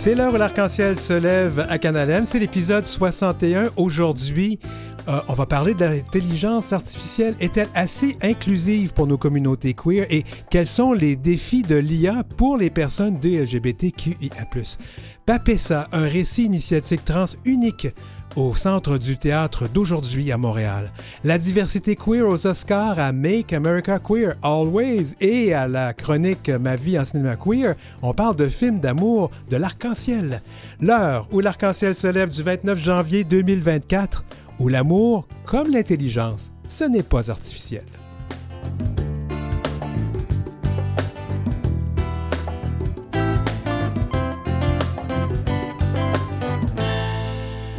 C'est l'heure où l'arc-en-ciel se lève à Canalem. C'est l'épisode 61. Aujourd'hui, euh, on va parler de l'intelligence artificielle. Est-elle assez inclusive pour nos communautés queer? Et quels sont les défis de l'IA pour les personnes des LGBTQIA+. Papessa, un récit initiatique trans unique au centre du théâtre d'aujourd'hui à Montréal. La diversité queer aux Oscars à Make America Queer Always et à la chronique Ma vie en cinéma queer, on parle de films d'amour de l'arc-en-ciel. L'heure où l'arc-en-ciel se lève du 29 janvier 2024, où l'amour, comme l'intelligence, ce n'est pas artificiel.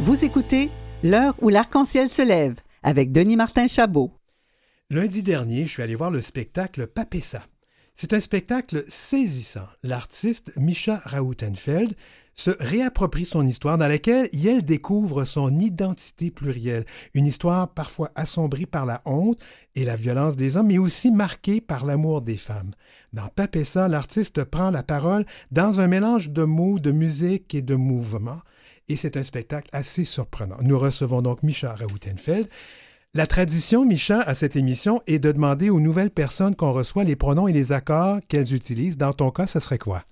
Vous écoutez L'heure où l'arc-en-ciel se lève avec Denis Martin Chabot. Lundi dernier, je suis allé voir le spectacle Papessa. C'est un spectacle saisissant. L'artiste Misha Rautenfeld se réapproprie son histoire dans laquelle elle découvre son identité plurielle, une histoire parfois assombrie par la honte et la violence des hommes, mais aussi marquée par l'amour des femmes. Dans Papessa, l'artiste prend la parole dans un mélange de mots, de musique et de mouvements, et c'est un spectacle assez surprenant. Nous recevons donc Micha Rautenfeld. La tradition, Micha, à cette émission est de demander aux nouvelles personnes qu'on reçoit les pronoms et les accords qu'elles utilisent. Dans ton cas, ce serait quoi?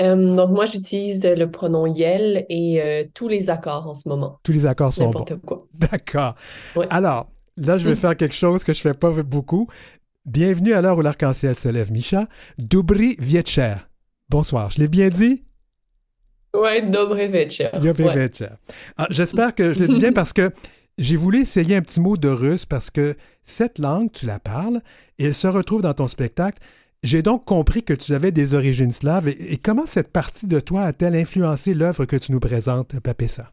Euh, donc, moi, j'utilise le pronom Yel et euh, tous les accords en ce moment. Tous les accords sont bons. quoi. D'accord. Alors, là, je vais faire quelque chose que je fais pas beaucoup. Bienvenue à l'heure où l'arc-en-ciel se lève, Micha. Dubri Vietcher. Bonsoir. Je l'ai bien dit? Oui, Dobry Vietcher. Ah, J'espère que je le dis bien parce que j'ai voulu essayer un petit mot de russe parce que cette langue, tu la parles et elle se retrouve dans ton spectacle. J'ai donc compris que tu avais des origines slaves. Et, comment cette partie de toi a-t-elle influencé l'œuvre que tu nous présentes, Papessa?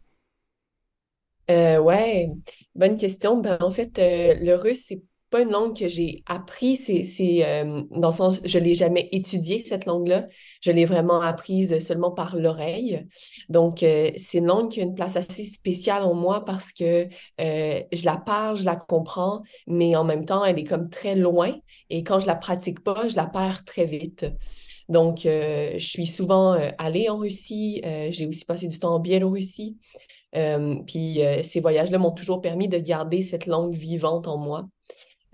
Euh, ouais, bonne question. Ben, en fait, euh, le russe, c'est pas une langue que j'ai appris, c'est, euh, dans le sens, je l'ai jamais étudié, cette langue-là. Je l'ai vraiment apprise seulement par l'oreille. Donc, euh, c'est une langue qui a une place assez spéciale en moi parce que euh, je la parle, je la comprends, mais en même temps, elle est comme très loin. Et quand je la pratique pas, je la perds très vite. Donc, je suis souvent allée en Russie. j'ai aussi passé du temps en Biélorussie. puis ces voyages-là m'ont toujours permis de garder cette langue vivante en moi.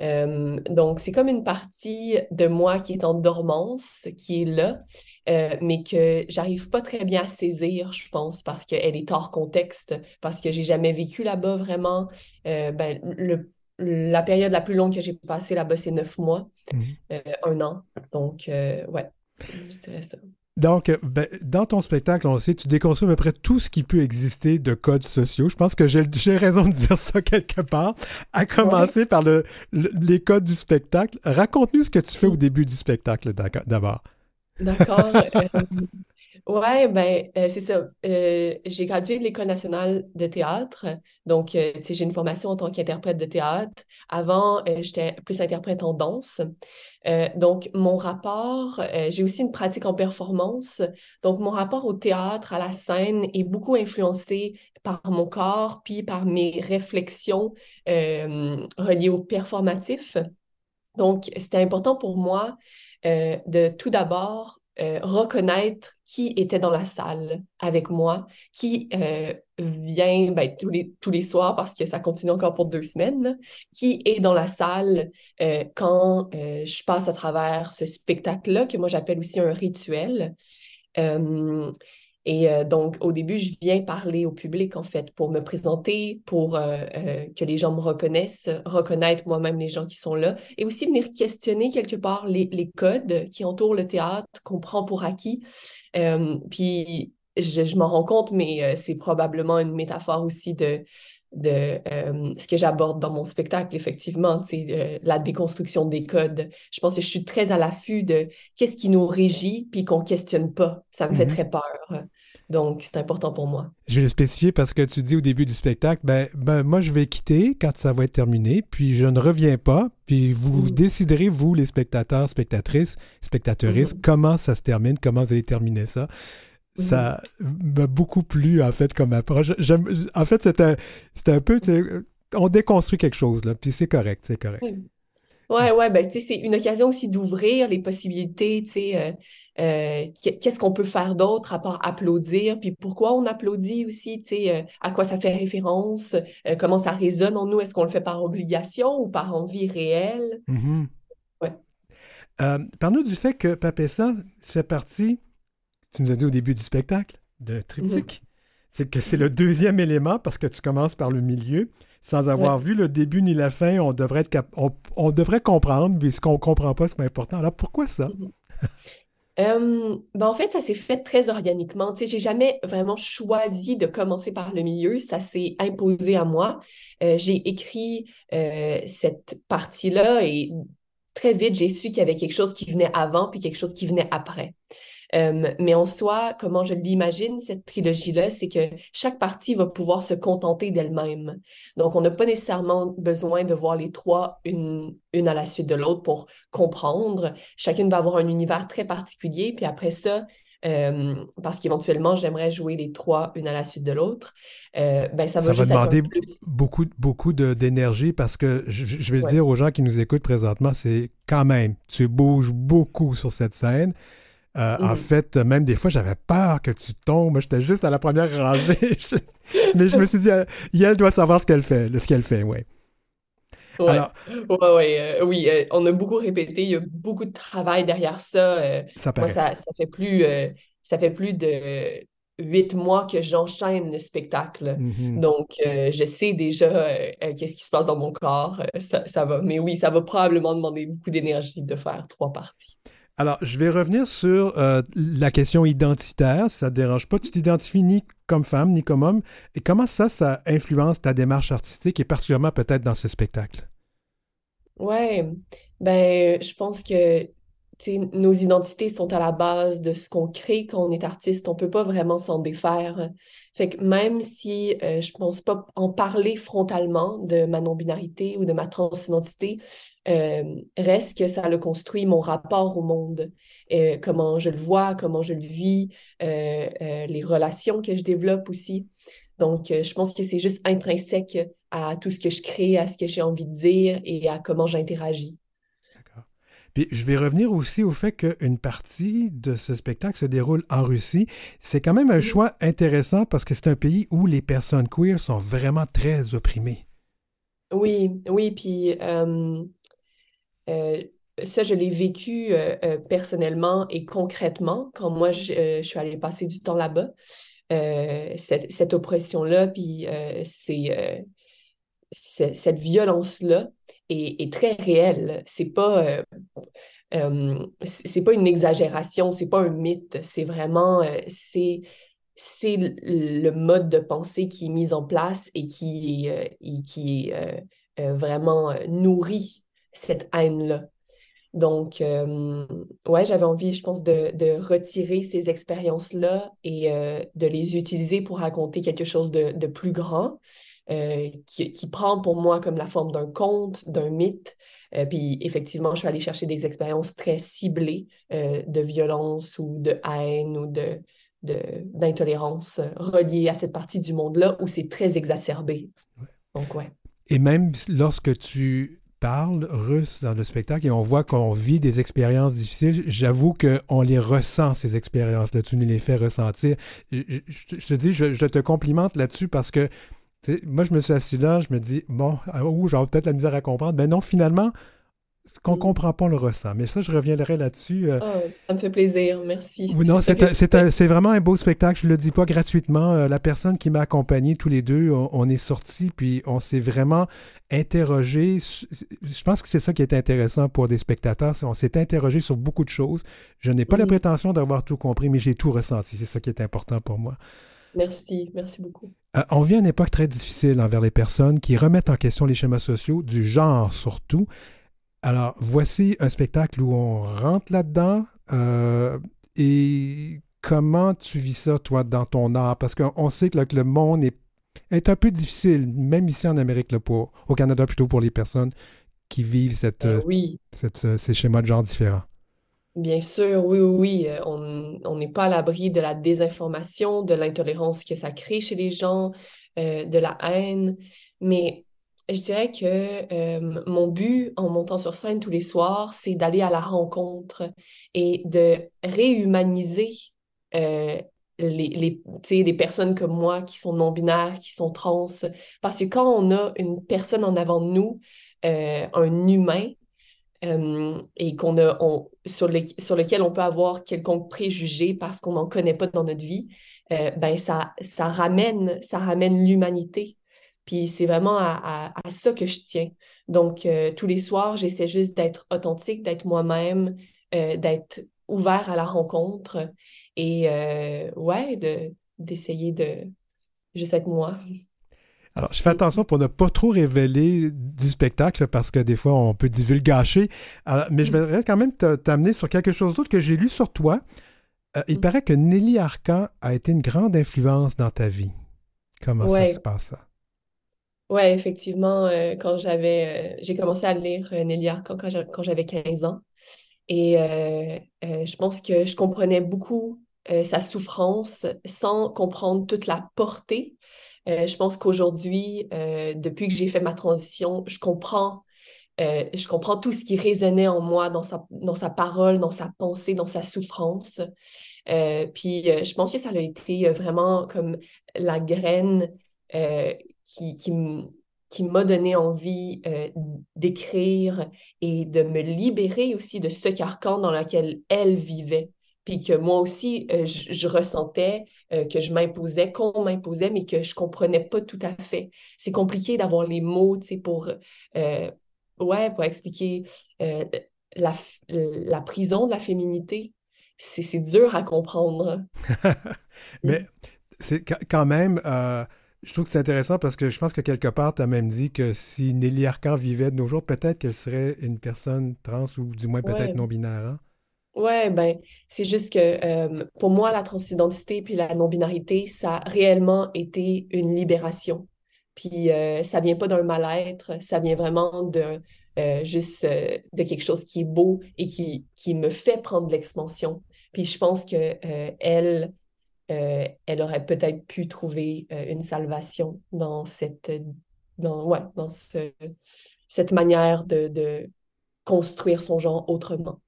Euh, donc, c'est comme une partie de moi qui est en dormance, qui est là, euh, mais que j'arrive pas très bien à saisir, je pense, parce qu'elle est hors contexte, parce que j'ai jamais vécu là-bas vraiment. Euh, ben, le, la période la plus longue que j'ai passée là-bas, c'est neuf mois, mmh. un an. Donc, ouais, je dirais ça. Donc, ben, dans ton spectacle, on sait, tu déconstruis à peu près tout ce qui peut exister de codes sociaux. Je pense que j'ai raison de dire ça quelque part, à commencer par le, les codes du spectacle. Raconte-nous ce que tu fais au début du spectacle d'abord. D'accord. Euh, Ouais, ben, euh, c'est ça. Euh, j'ai gradué de l'École nationale de théâtre. Donc, euh, j'ai une formation en tant qu'interprète de théâtre. Avant, j'étais plus interprète en danse. donc, mon rapport, j'ai aussi une pratique en performance. Donc, mon rapport au théâtre, à la scène, est beaucoup influencé par mon corps, puis par mes réflexions reliées au performatif. Donc, c'était important pour moi de tout d'abord euh, reconnaître qui était dans la salle avec moi, qui euh, vient ben, tous, les, tous les soirs parce que ça continue encore pour deux semaines, qui est dans la salle euh, quand je passe à travers ce spectacle-là, que moi j'appelle aussi un rituel. Et euh, donc, au début, je viens parler au public, en fait, pour me présenter, pour euh, euh, que les gens me reconnaissent, reconnaître moi-même les gens qui sont là, et aussi venir questionner quelque part les, les codes qui entourent le théâtre, qu'on prend pour acquis. puis, je, je m'en rends compte, mais c'est probablement une métaphore aussi de, de ce que j'aborde dans mon spectacle, effectivement, c'est la déconstruction des codes. Je pense que je suis très à l'affût de qu'est-ce qui nous régit, puis qu'on questionne pas. Ça me fait mm-hmm. très peur. Donc, c'est important pour moi. Je vais le spécifier parce que tu dis au début du spectacle, ben, ben moi, je vais quitter quand ça va être terminé, puis je ne reviens pas, puis vous mm. déciderez, vous, les spectateurs, spectatrices, spectatrices, mm. comment ça se termine, comment vous allez terminer ça. Ça mm. m'a beaucoup plu, en fait, comme approche. En fait, c'était un peu, on déconstruit quelque chose, là, puis c'est correct, c'est correct. Ouais, ouais, ben, tu sais, c'est une occasion aussi d'ouvrir les possibilités, tu sais, euh, euh, qu'est-ce qu'on peut faire d'autre à part applaudir, puis pourquoi on applaudit aussi, tu sais, euh, à quoi ça fait référence, comment ça résonne en nous, est-ce qu'on le fait par obligation ou par envie réelle? Mm-hmm. Ouais. Parle-nous du fait que Papessa fait partie, tu nous as dit au début du spectacle, de Triptyque. Mm-hmm. C'est que c'est le deuxième élément parce que tu commences par le milieu sans avoir vu le début ni la fin, on devrait, être on, devrait comprendre, mais ce qu'on ne comprend pas, c'est pas important. Alors pourquoi ça? Mhm. Euh, ben en fait, ça s'est fait très organiquement. Tu sais, j'ai jamais vraiment choisi de commencer par le milieu. Ça s'est imposé à moi. Euh, j'ai écrit euh, cette partie-là et très vite, j'ai su qu'il y avait quelque chose qui venait avant puis quelque chose qui venait après. Euh, mais en soi, comment je l'imagine, cette trilogie-là, c'est que chaque partie va pouvoir se contenter d'elle-même. Donc, on n'a pas nécessairement besoin de voir les trois une, une à la suite de l'autre pour comprendre. Chacune va avoir un univers très particulier, puis après ça, euh, parce qu'éventuellement, j'aimerais jouer les trois une à la suite de l'autre. Euh, ben, ça va, ça va demander beaucoup, beaucoup d'énergie parce que je, vais le dire aux gens qui nous écoutent présentement, c'est quand même, tu bouges beaucoup sur cette scène. Euh, en mhm. fait, même des fois, j'avais peur que tu tombes. J'étais juste à la première rangée. Mais je me suis dit, euh, elle doit savoir ce qu'elle fait, ce qu'elle fait, ouais. Ouais, ouais, euh, oui, on a beaucoup répété, il y a beaucoup de travail derrière ça. ça, moi, ça, fait plus, ça fait plus de huit mois que j'enchaîne le spectacle. Mhm. Donc, je sais déjà qu'est-ce qui se passe dans mon corps. Ça, ça, va. Mais oui, ça va probablement demander beaucoup d'énergie de faire trois parties. Alors, je vais revenir sur euh, la question identitaire. Ça ne te dérange pas? Tu t'identifies ni comme femme ni comme homme. Et comment ça, ça influence ta démarche artistique et particulièrement peut-être dans ce spectacle? Ouais, ben, je pense que nos identités sont à la base de ce qu'on crée quand on est artiste. On ne peut pas vraiment s'en défaire. Fait que même si euh, je ne pense pas en parler frontalement de ma non-binarité ou de ma transidentité, euh, reste que ça le construit mon rapport au monde, euh, comment je le vois, comment je le vis, les relations que je développe aussi. Donc, je pense que c'est juste intrinsèque à tout ce que je crée, à ce que j'ai envie de dire et à comment j'interagis je vais revenir aussi au fait qu'une partie de ce spectacle se déroule en Russie. C'est quand même un choix intéressant parce que c'est un pays où les personnes queer sont vraiment très opprimées. Oui, oui, puis euh, euh, ça, je l'ai vécu euh, personnellement et concrètement quand moi, je, suis allée passer du temps là-bas. cette, cette oppression-là, puis c'est cette violence-là est, très réelle. C'est pas, euh, euh, c'est pas une exagération, c'est pas un mythe. C'est vraiment, euh, c'est c'est le mode de pensée qui est mis en place et qui, qui vraiment nourrit cette haine-là. Donc, ouais, j'avais envie, je pense, de, de retirer ces expériences-là et de les utiliser pour raconter quelque chose de, de plus grand, euh, qui, prend pour moi comme la forme d'un conte, d'un mythe. Euh, puis effectivement, je suis allée chercher des expériences très ciblées euh, de violence ou de haine ou de, d'intolérance reliées à cette partie du monde-là où c'est très exacerbé. Donc, ouais. Et même lorsque tu parles russe dans le spectacle et on voit qu'on vit des expériences difficiles, j'avoue qu'on les ressent, ces expériences-là. Tu nous les fais ressentir. Je, te dis, je te complimente là-dessus parce que moi, je me suis assis là, je me dis, bon, ah, j'aurais peut-être la misère à comprendre. Mais non, finalement, ce qu'on ne mm. comprend pas, on le ressent. Mais ça, je reviendrai là-dessus. Euh. Ah, ça me fait plaisir, merci. non, c'est vraiment un beau spectacle. Je ne le dis pas gratuitement. Euh, la personne qui m'a accompagné, tous les deux, on, est sortis, puis on s'est vraiment interrogé. Je pense que c'est ça qui est intéressant pour des spectateurs. On s'est interrogé sur beaucoup de choses. Je n'ai pas la prétention d'avoir tout compris, mais j'ai tout ressenti. C'est ça qui est important pour moi. Merci, merci beaucoup. Euh, on vit une époque très difficile envers les personnes qui remettent en question les schémas sociaux, du genre surtout. Alors, voici un spectacle où on rentre là-dedans. Euh, et comment tu vis ça, toi, dans ton art? Parce qu'on sait que, le monde est, est, un peu difficile, même ici en Amérique, là, pour, au Canada plutôt, pour les personnes qui vivent cette, euh, oui. ces schémas de genre différents. Bien sûr, oui, oui. Euh, on n'est pas à l'abri de la désinformation, de l'intolérance que ça crée chez les gens, euh, de la haine. Mais je dirais que euh, mon but en montant sur scène tous les soirs, c'est d'aller à la rencontre et de réhumaniser les, les, personnes comme moi qui sont non-binaires, qui sont trans. Parce que quand on a une personne en avant de nous, un humain, et qu'on a, sur, lequel on peut avoir quelconque préjugé parce qu'on n'en connaît pas dans notre vie, ben ça, ramène, ça ramène l'humanité puis c'est vraiment à, ça que je tiens. Donc, euh, tous les soirs, j'essaie juste d'être authentique, d'être moi-même, euh, d'être ouvert à la rencontre et, euh, ouais, de, d'essayer de juste être moi. Alors, je fais attention pour ne pas trop révéler du spectacle parce que des fois, on peut divulgacher. mais je vais quand même t'amener sur quelque chose d'autre que j'ai lu sur toi. il mm. paraît que Nelly Arcan a été une grande influence dans ta vie. Comment ça se passe, ça? Oui, effectivement, euh, quand j'avais, euh, j'ai commencé à lire euh, Nelly Arcan quand j'avais 15 ans. Et je pense que je comprenais beaucoup sa souffrance sans comprendre toute la portée. Je pense qu'aujourd'hui, depuis que j'ai fait ma transition, je comprends, je comprends tout ce qui résonnait en moi dans sa, parole, dans sa pensée, dans sa souffrance. puis je pense que ça a été vraiment comme la graine qui, qui, m'a donné envie euh, d'écrire et de me libérer aussi de ce carcan dans lequel elle vivait. Puis que moi aussi, euh, je, ressentais euh, que je m'imposais, qu'on m'imposait, mais que je comprenais pas tout à fait. C'est compliqué d'avoir les mots, tu sais, pour, ouais, pour expliquer la, la prison de la féminité. C'est dur à comprendre. mais c'est quand même je trouve que c'est intéressant parce que je pense que quelque part, tu as même dit que si Nelly Arcan vivait de nos jours, peut-être qu'elle serait une personne trans ou du moins peut-être non-binaire. Hein? Ouais, ben, c'est juste que euh, pour moi, la transidentité puis la non-binarité, ça a réellement été une libération. Puis euh, ça vient pas d'un mal-être, ça vient vraiment de euh, juste de quelque chose qui est beau et qui, qui me fait prendre l'expansion. Puis je pense que elle, aurait peut-être pu trouver une salvation dans cette, dans, ouais, dans cette manière de, construire son genre autrement.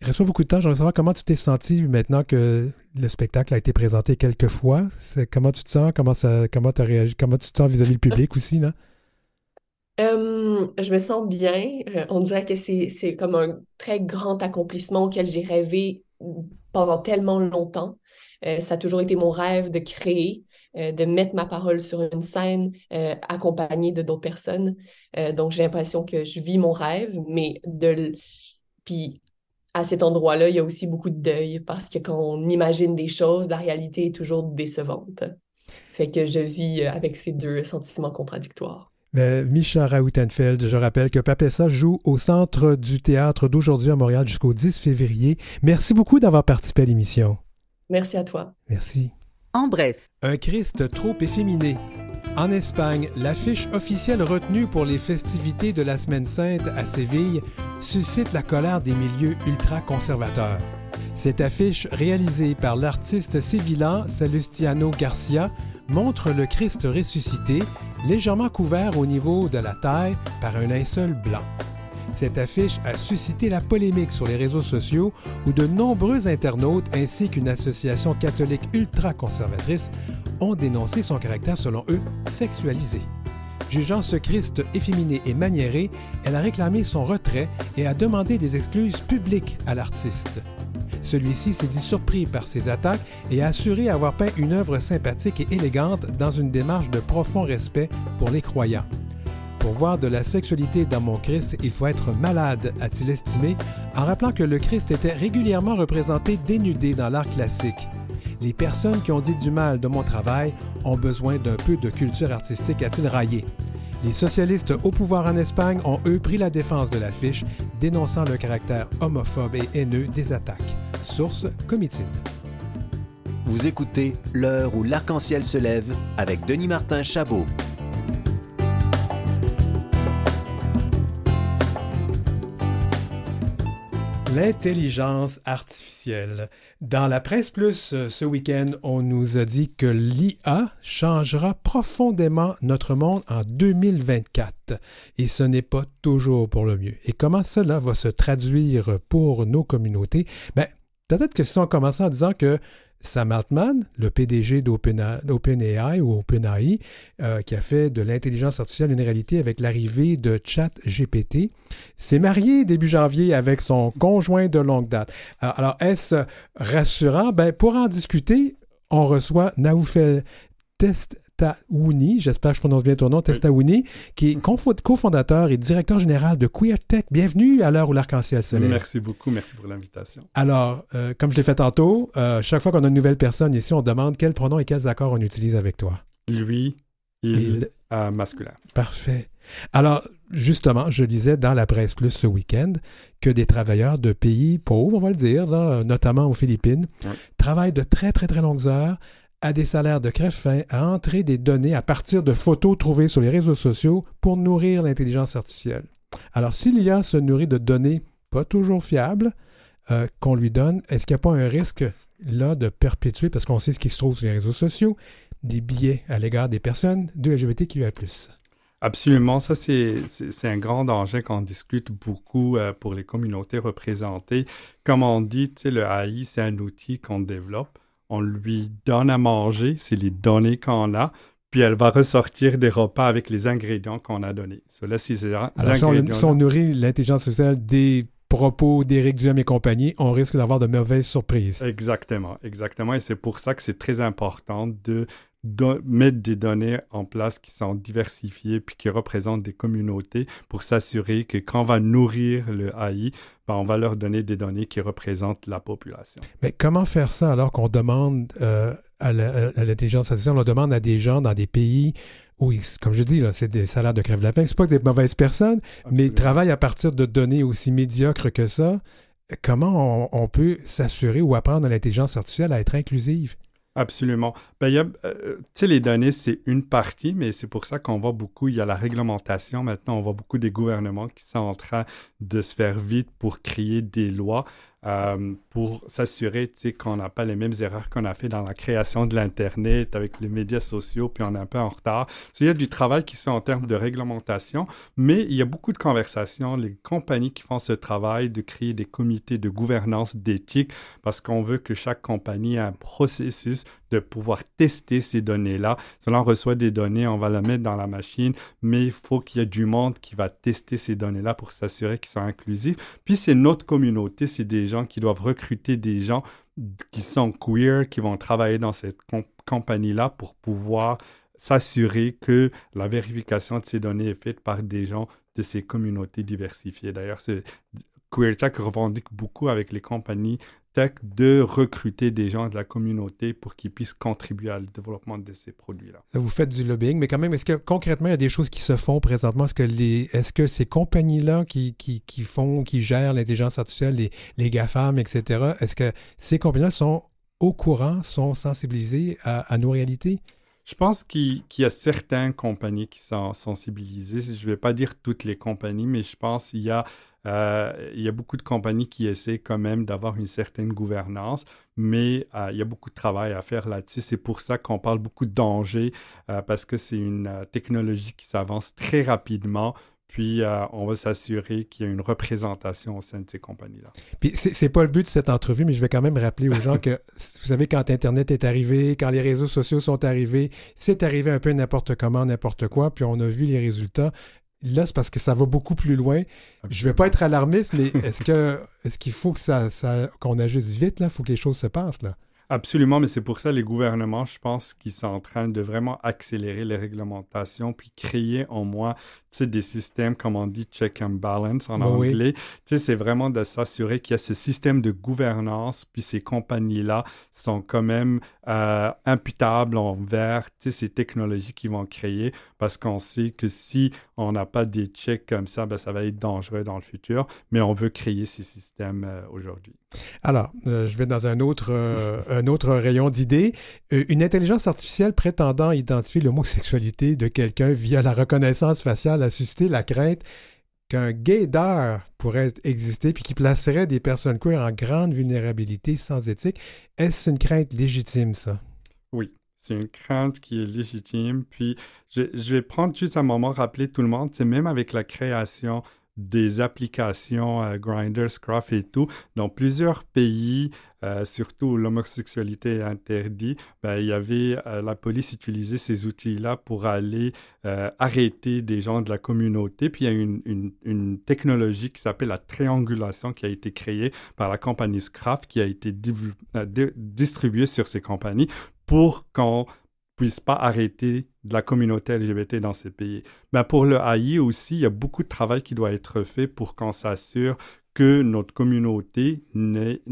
Il reste pas beaucoup de temps. J'aimerais savoir comment tu t'es senti maintenant que le spectacle a été présenté quelques fois. Comment tu te sens? Comment, ça, as réagi, comment tu te sens vis-à-vis du public aussi? Là? je me sens bien. Euh, on dirait que c'est comme un très grand accomplissement auquel j'ai rêvé pendant tellement longtemps. Euh, ça a toujours été mon rêve de créer, euh, de mettre ma parole sur une scène accompagnée de d'autres personnes. donc, j'ai l'impression que je vis mon rêve, mais de... Puis, à cet endroit-là, il y a aussi beaucoup de deuil parce que quand on imagine des choses, la réalité est toujours décevante. Fait que je vis avec ces deux sentiments contradictoires. Mais Micha Rautenfeld, je rappelle que Papessa joue au Centre du théâtre d'aujourd'hui à Montréal jusqu'au 10 février. Merci beaucoup d'avoir participé à l'émission. Merci à toi. Merci. En bref. Un Christ trop efféminé. En Espagne, l'affiche officielle retenue pour les festivités de la Semaine Sainte à Séville suscite la colère des milieux ultra-conservateurs. Cette affiche, réalisée par l'artiste sévillan Salustiano Garcia, montre le Christ ressuscité, légèrement couvert au niveau de la taille par un linceul blanc. Cette affiche a suscité la polémique sur les réseaux sociaux où de nombreux internautes ainsi qu'une association catholique ultra-conservatrice ont dénoncé son caractère selon eux sexualisé. Jugeant ce Christ efféminé et maniéré, elle a réclamé son retrait et a demandé des excuses publiques à l'artiste. Celui-ci s'est dit surpris par ces attaques et a assuré avoir peint une œuvre sympathique et élégante dans une démarche de profond respect pour les croyants. Pour voir de la sexualité dans mon Christ, il faut être malade, a-t-il estimé, en rappelant que le Christ était régulièrement représenté dénudé dans l'art classique. Les personnes qui ont dit du mal de mon travail ont besoin d'un peu de culture artistique, a-t-il raillé. Les socialistes au pouvoir en Espagne ont eux pris la défense de l'affiche, dénonçant le caractère homophobe et haineux des attaques. Source Comitine. Vous écoutez L'heure où l'arc-en-ciel se lève avec Denis Martin Chabot. L'intelligence artificielle. Dans la presse plus euh, ce week-end, on nous a dit que l'IA changera profondément notre monde en 2024. Et ce n'est pas toujours pour le mieux. Et comment cela va se traduire pour nos communautés? Ben, peut-être que si on commençait en disant que Sam Altman, le PDG d'OpenAI ou OpenAI, euh, qui a fait de l'intelligence artificielle une réalité avec l'arrivée de ChatGPT, s'est marié début janvier avec son conjoint de longue date. Alors, est-ce rassurant? Ben, pour en discuter, on reçoit Naoufel Testaouni, j'espère que je prononce bien ton nom, Testaouni, qui est cofondateur et directeur général de QueerTech. Bienvenue à l'heure où l'arc-en-ciel se lève. Merci beaucoup, merci pour l'invitation. Alors, euh, comme je l'ai fait tantôt, euh, chaque fois qu'on a une nouvelle personne ici, on demande quels pronoms et quels accords on utilise avec toi. Lui, il, il masculin. Parfait. Alors, justement, je lisais dans la presse plus ce week-end que des travailleurs de pays pauvres, on va le dire, notamment aux Philippines, travaillent de très, très, très longues heures à des salaires de crève-fin à entrer des données à partir de photos trouvées sur les réseaux sociaux pour nourrir l'intelligence artificielle. Alors, s'il y a se nourrit de données pas toujours fiables euh, qu'on lui donne, est-ce qu'il n'y a pas un risque là de perpétuer, parce qu'on sait ce qui se trouve sur les réseaux sociaux, des biais à l'égard des personnes de LGBTQIA+. Absolument, ça c'est un grand danger qu'on discute beaucoup euh, pour les communautés représentées. Comme on dit, le AI, c'est un outil qu'on développe on lui donne à manger, c'est les données qu'on a, puis elle va ressortir des repas avec les ingrédients qu'on a donnés. Cela, si, si, on, nourrit l'intelligence sociale des propos d'Éric Duhem et compagnie, on risque d'avoir de mauvaises surprises. Exactement, exactement. Et c'est pour ça que c'est très important de mettre des données en place qui sont diversifiées puis qui représentent des communautés pour s'assurer que quand on va nourrir le AI, ben, on va leur donner des données qui représentent la population. Mais comment faire ça alors qu'on demande euh, à l'intelligence artificielle, on demande à des gens dans des pays où, comme je dis, c'est des salaires de crève lapin, c'est pas des mauvaises personnes, mais ils travaillent à partir de données aussi médiocres que ça. Comment on peut s'assurer ou apprendre à l'intelligence artificielle à être inclusive? Absolument. Ben, a, euh, tu sais, les données, c'est une partie, mais c'est pour ça qu'on voit beaucoup, il y a la réglementation. Maintenant, on voit beaucoup des gouvernements qui sont en train de se faire vite pour créer des lois euh, pour s'assurer qu'on n'a pas les mêmes erreurs qu'on a fait dans la création de l'Internet avec les médias sociaux, puis on est un peu en retard. il y a du travail qui se fait en termes de réglementation, mais il y a beaucoup de conversations, les compagnies qui font ce travail de créer des comités de gouvernance d'éthique parce qu'on veut que chaque compagnie ait un processus de pouvoir tester ces données-là. Si on reçoit des données, on va la mettre dans la machine, mais il faut qu'il y ait du monde qui va tester ces données-là pour s'assurer qu'ils sont inclusifs. Puis c'est notre communauté, c'est des gens qui doivent recruter des gens qui sont queer, qui vont travailler dans cette compagnie-là pour pouvoir s'assurer que la vérification de ces données est faite par des gens de ces communautés diversifiées. D'ailleurs, QueerTech revendique beaucoup avec les compagnies de recruter des gens de la communauté pour qu'ils puissent contribuer au développement de ces produits-là. Vous faites du lobbying, mais quand même, est-ce que concrètement, il y a des choses qui se font présentement? Est-ce que, les, est-ce que ces compagnies-là qui, qui, qui, font, qui gèrent l'intelligence artificielle, les, les GAFAM, etc., est-ce que ces compagnies-là sont au courant, sont sensibilisées à, à nos réalités? Je pense qu'il y a certaines compagnies qui sont sensibilisées. Je ne vais pas dire toutes les compagnies, mais je pense qu'il y a euh, y a beaucoup de compagnies qui essaient quand même d'avoir une certaine gouvernance, mais euh, il y a beaucoup de travail à faire là-dessus. C'est pour ça qu'on parle beaucoup de danger, euh, parce que c'est une technologie qui s'avance très rapidement. Puis, on va s'assurer qu'il y a une représentation au sein de ces compagnies-là. Puis, c'est pas le but de cette entrevue, mais je vais quand même rappeler aux gens que, vous savez, quand Internet est arrivé, quand les réseaux sociaux sont arrivés, c'est arrivé un peu n'importe comment, n'importe quoi, puis on a vu les résultats. Là, c'est parce que ça va beaucoup plus loin. Je ne vais pas être alarmiste, mais est-ce que est-ce qu'il faut que ça, ça qu'on agisse vite là? Il faut que les choses se passent là. Absolument, mais c'est pour ça les gouvernements, je pense, qu'ils sont en train de vraiment accélérer les réglementations, puis créer en moins des systèmes, comme on dit, check and balance en anglais. C'est vraiment de s'assurer qu'il y a ce système de gouvernance, puis ces compagnies-là sont quand même euh, imputables envers ces technologies qu'ils vont créer, parce qu'on sait que si on n'a pas des checks comme ça, ben, ça va être dangereux dans le futur, mais on veut créer ces systèmes euh, aujourd'hui. Alors, euh, je vais dans un autre, un autre rayon d'idées. une intelligence artificielle prétendant identifier l'homosexualité de quelqu'un via la reconnaissance faciale a suscité la crainte qu'un gaydar pourrait exister puis qui placerait des personnes queer en grande vulnérabilité sans éthique. Est-ce une crainte légitime, ça? Oui, c'est une crainte qui est légitime. Puis je, je vais prendre juste un moment, rappeler tout le monde, c'est même avec la création des applications euh, Grindr, et tout. Dans plusieurs pays, euh, surtout où l'homosexualité est interdite, ben, il y avait euh, la police utilisait ces outils-là pour aller arrêter des gens de la communauté. Puis il y a une technologie qui s'appelle la triangulation qui a été créée par la compagnie Scruff qui a été distribuée sur ces compagnies pour qu'on puisse pas arrêter de la communauté LGBT dans ces pays. Mais pour le AI aussi, il y a beaucoup de travail qui doit être fait pour qu'on s'assure que notre communauté n'est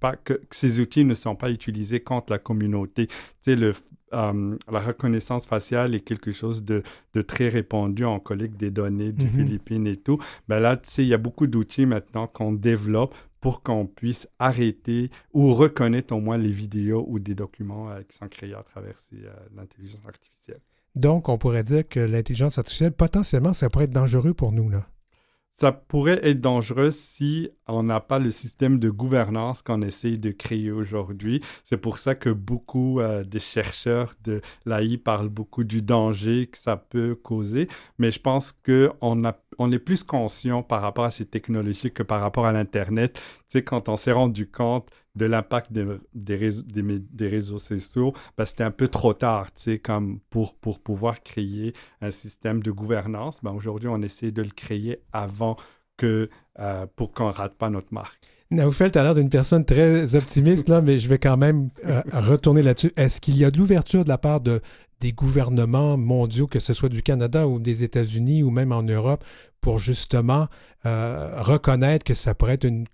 pas que, ces outils ne sont pas utilisés contre la communauté. Tu le euh, la reconnaissance faciale est quelque chose de, de très répandu en collecte des données du mm-hmm. Philippines et tout. Ben là, tu sais, il y a beaucoup d'outils maintenant qu'on développe pour qu'on puisse arrêter ou reconnaître au moins les vidéos ou des documents euh, qui sont créés à travers euh, l'intelligence artificielle. Donc, on pourrait dire que l'intelligence artificielle, potentiellement, ça pourrait être dangereux pour nous, là. Ça pourrait être dangereux si on n'a pas le système de gouvernance qu'on essaye de créer aujourd'hui. C'est pour ça que beaucoup euh, des chercheurs de l'AI parlent beaucoup du danger que ça peut causer. Mais je pense qu'on a on est plus conscient par rapport à ces technologies que par rapport à l'Internet. Tu sais, quand on s'est rendu compte de l'impact des, des, réseaux, des, réseaux sociaux, c'était un peu trop tard, tu comme pour, pour pouvoir créer un système de gouvernance. Ben, Aujourd'hui, on essaie de le créer avant que, euh, pour qu'on ne rate pas notre marque. Naoufel, a l'air d'une personne très optimiste, là, mais je vais quand même euh, retourner là-dessus. Est-ce qu'il y a de l'ouverture de la part de, des gouvernements mondiaux, que ce soit du Canada ou des États-Unis ou même en Europe, pour justement euh, reconnaître que ça pourrait être une,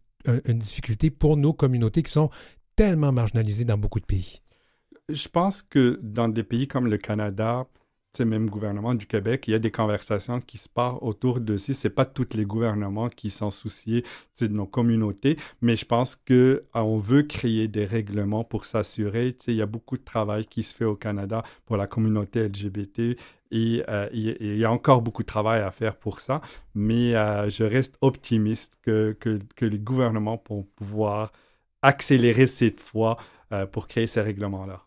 une, difficulté pour nos communautés qui sont tellement marginalisées dans beaucoup de pays? Je pense que dans des pays comme le Canada, même gouvernement du Québec, il y a des conversations qui se passent autour de ça. Ce pas tous les gouvernements qui sont souciés de nos communautés, mais je pense qu'on euh, veut créer des règlements pour s'assurer. Il y a beaucoup de travail qui se fait au Canada pour la communauté LGBT et euh, il y a encore beaucoup de travail à faire pour ça, mais euh, je reste optimiste que, que, que, les gouvernements vont pouvoir accélérer cette fois pour créer ces règlements-là.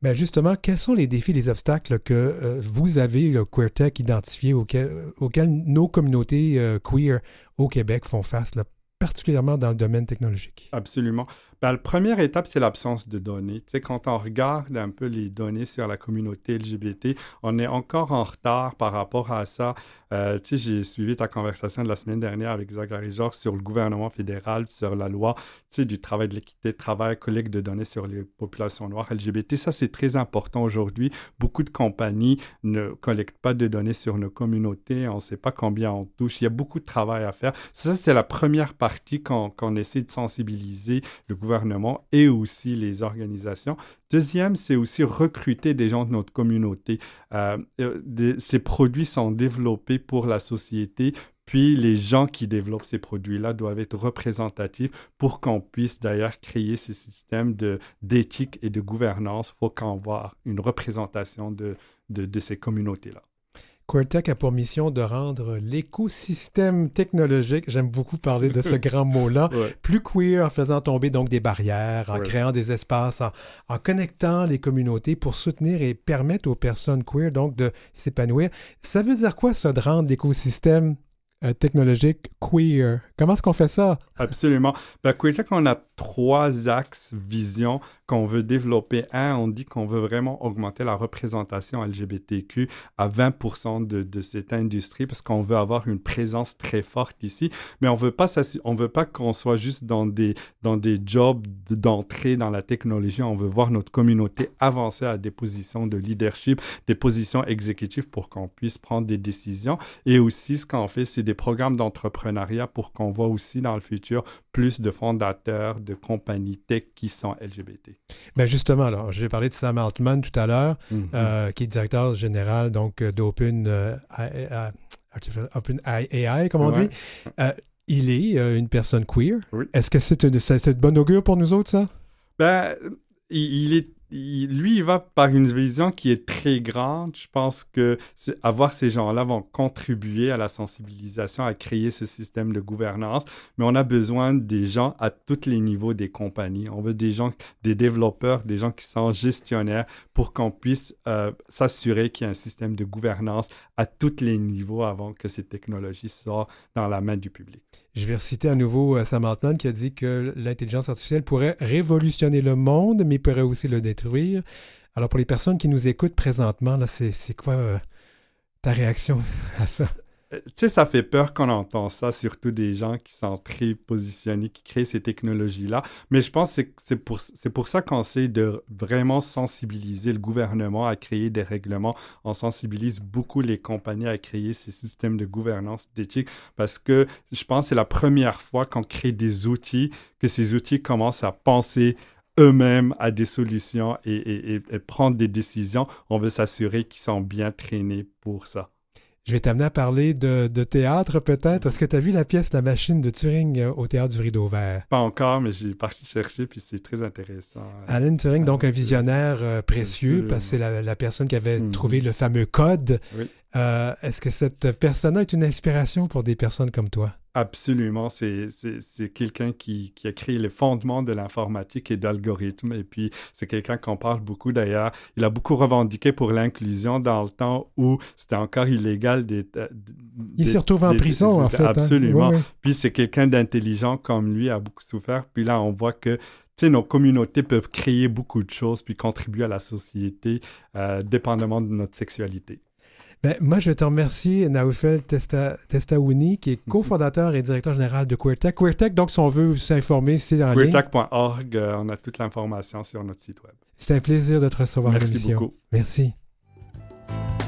Ben justement, quels sont les défis, les obstacles que euh, vous avez, le QueerTech, identifiés auxquels, auxquels nos communautés euh, queer au Québec font face, particulièrement dans le domaine technologique? Absolument. Ben, la première étape, c'est l'absence de données. Tu sais, quand on regarde un peu les données sur la communauté LGBT, on est encore en retard par rapport à ça. Euh, tu sais, j'ai suivi ta conversation de la semaine dernière avec Zachary Georges sur le gouvernement fédéral, sur la loi, du travail de l'équité travail, collecte de données sur les populations noires LGBT. Ça, c'est très important aujourd'hui. Beaucoup de compagnies ne collectent pas de données sur nos communautés. On ne sait pas combien on touche. Il y a beaucoup de travail à faire. Ça, c'est la première partie quand, quand on essaie de sensibiliser le gouvernement et aussi les organisations. Deuxième, c'est aussi recruter des gens de notre communauté. Euh, euh, ces produits sont développés pour la société, puis les gens qui développent ces produits-là doivent être représentatifs pour qu'on puisse d'ailleurs créer ces systèmes d'éthique et de gouvernance. Il faut qu'on voit une représentation de ces communautés-là. QueerTech a pour mission de rendre l'écosystème technologique, j'aime beaucoup parler de ce grand mot-là, plus queer en faisant tomber donc des barrières, en créant des espaces, en, connectant les communautés pour soutenir et permettre aux personnes queer donc de s'épanouir. Ça veut dire quoi ça de rendre l'écosystème technologique queer? Comment est-ce qu'on fait ça? Absolument. Ben, QueerTech, on a trois axes vision qu'on veut développer. Un, on dit qu'on veut vraiment augmenter la représentation LGBTQ à 20% de, de, cette industrie parce qu'on veut avoir une présence très forte ici. Mais on veut pas on veut pas qu'on soit juste dans des, dans des jobs d'entrée dans la technologie. On veut voir notre communauté avancer à des positions de leadership, des positions exécutives pour qu'on puisse prendre des décisions. Et aussi, ce qu'on fait, c'est des programmes d'entrepreneuriat pour qu'on voit aussi dans le futur plus de fondateurs de compagnies tech qui sont LGBT. Ben justement, alors, j'ai parlé de Sam Altman tout à l'heure, mhm. euh, qui est directeur général donc euh, d'Open euh, AI, comme on dit. il est une personne queer. Est-ce que c'est une, bonne augure pour nous autres, ça? Ben, il, est lui, il va par une vision qui est très grande. Je pense que avoir ces gens-là vont contribuer à la sensibilisation, à créer ce système de gouvernance. Mais on a besoin des gens à tous les niveaux des compagnies. On veut des gens, des développeurs, des gens qui sont gestionnaires pour qu'on puisse euh, s'assurer qu'il y a un système de gouvernance à tous les niveaux avant que ces technologies sortent dans la main du public. Je vais reciter à nouveau euh, Sam Altman qui a dit que l'intelligence artificielle pourrait révolutionner le monde, mais pourrait aussi le détruire. Alors pour les personnes qui nous écoutent présentement, c'est quoi euh, ta réaction à ça? Tu sais, ça fait peur quand on entend ça, surtout des gens qui sont très positionnés, qui créent ces technologies-là. Mais je pense que c'est pour, pour ça qu'on essaie de vraiment sensibiliser le gouvernement à créer des règlements. On sensibilise beaucoup les compagnies à créer ces systèmes de gouvernance d'éthique parce que je pense que c'est la première fois qu'on crée des outils, que ces outils commencent à penser eux-mêmes à des solutions et, et prendre des décisions. On veut s'assurer qu'ils sont bien traînés pour ça. Je vais t'amener à parler de, théâtre peut-être. Est-ce que tu as vu la pièce La machine de Turing euh, au théâtre du Rideau Vert? Pas encore, mais j'ai parti chercher puis c'est très intéressant. Alan Turing, donc un visionnaire euh, précieux, parce que c'est la, personne qui avait mhm. trouvé le fameux code. Euh, est-ce que cette personne est une inspiration pour des personnes comme toi? Absolument, c'est quelqu'un qui, qui, a créé les fondements de l'informatique et d'algorithmes. Et puis, c'est quelqu'un qu'on parle beaucoup d'ailleurs. Il a beaucoup revendiqué pour l'inclusion dans le temps où c'était encore illégal d'être. Euh, il s'est retrouvé en prison, en fait. Hein. Absolument. Puis, c'est quelqu'un d'intelligent comme lui, a beaucoup souffert. Puis là, on voit que nos communautés peuvent créer beaucoup de choses puis contribuer à la société, euh, dépendamment de notre sexualité. Ben, moi, je te remercier, Naoufel Testa, Testaouni, qui est mhm. cofondateur et directeur général de QueerTech. QueerTech, donc, si on veut s'informer, c'est en. QueerTech.org, euh, on a toute l'information sur notre site web. C'est un plaisir de te recevoir à l'émission. Merci beaucoup. Merci.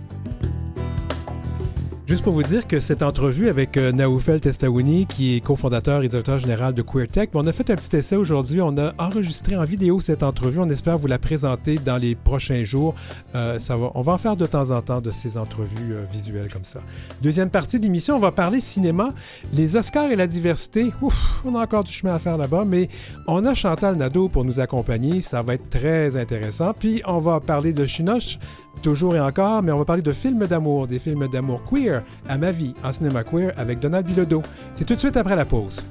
Juste pour vous dire que cette entrevue avec euh, Naoufel Testaouni, qui est cofondateur et directeur général de QueerTech, on a fait un petit essai aujourd'hui. On a enregistré en vidéo cette entrevue. On espère vous la présenter dans les prochains jours. Euh, on va en faire de temps en temps de ces entrevues euh, visuelles comme ça. Deuxième partie de l'émission, on va parler cinéma, les Oscars et la diversité. Ouf, on a encore du chemin à faire là-bas, mais on a Chantal Nadeau pour nous accompagner. Ça va être très intéressant. Puis on va parler de Chinoche toujours et encore, mais on va parler de films d'amour, des films d'amour queer à ma vie en cinéma queer avec Donald Bilodeau. C'est tout de suite après la pause.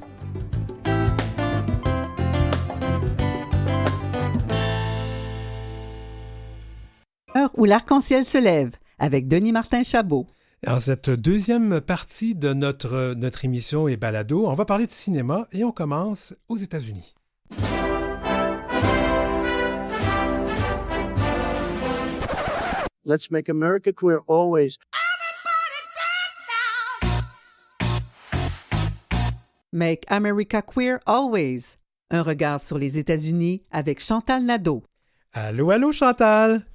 Heure où l'arc-en-ciel se lève avec Denis Martin Chabot. En cette deuxième partie de notre, notre émission et balado, on va parler de cinéma et on commence aux États-Unis. Let's make America queer always. Make America Queer Always. Un regard sur les États-Unis avec Chantal Nadeau. Allô, allô, Chantal?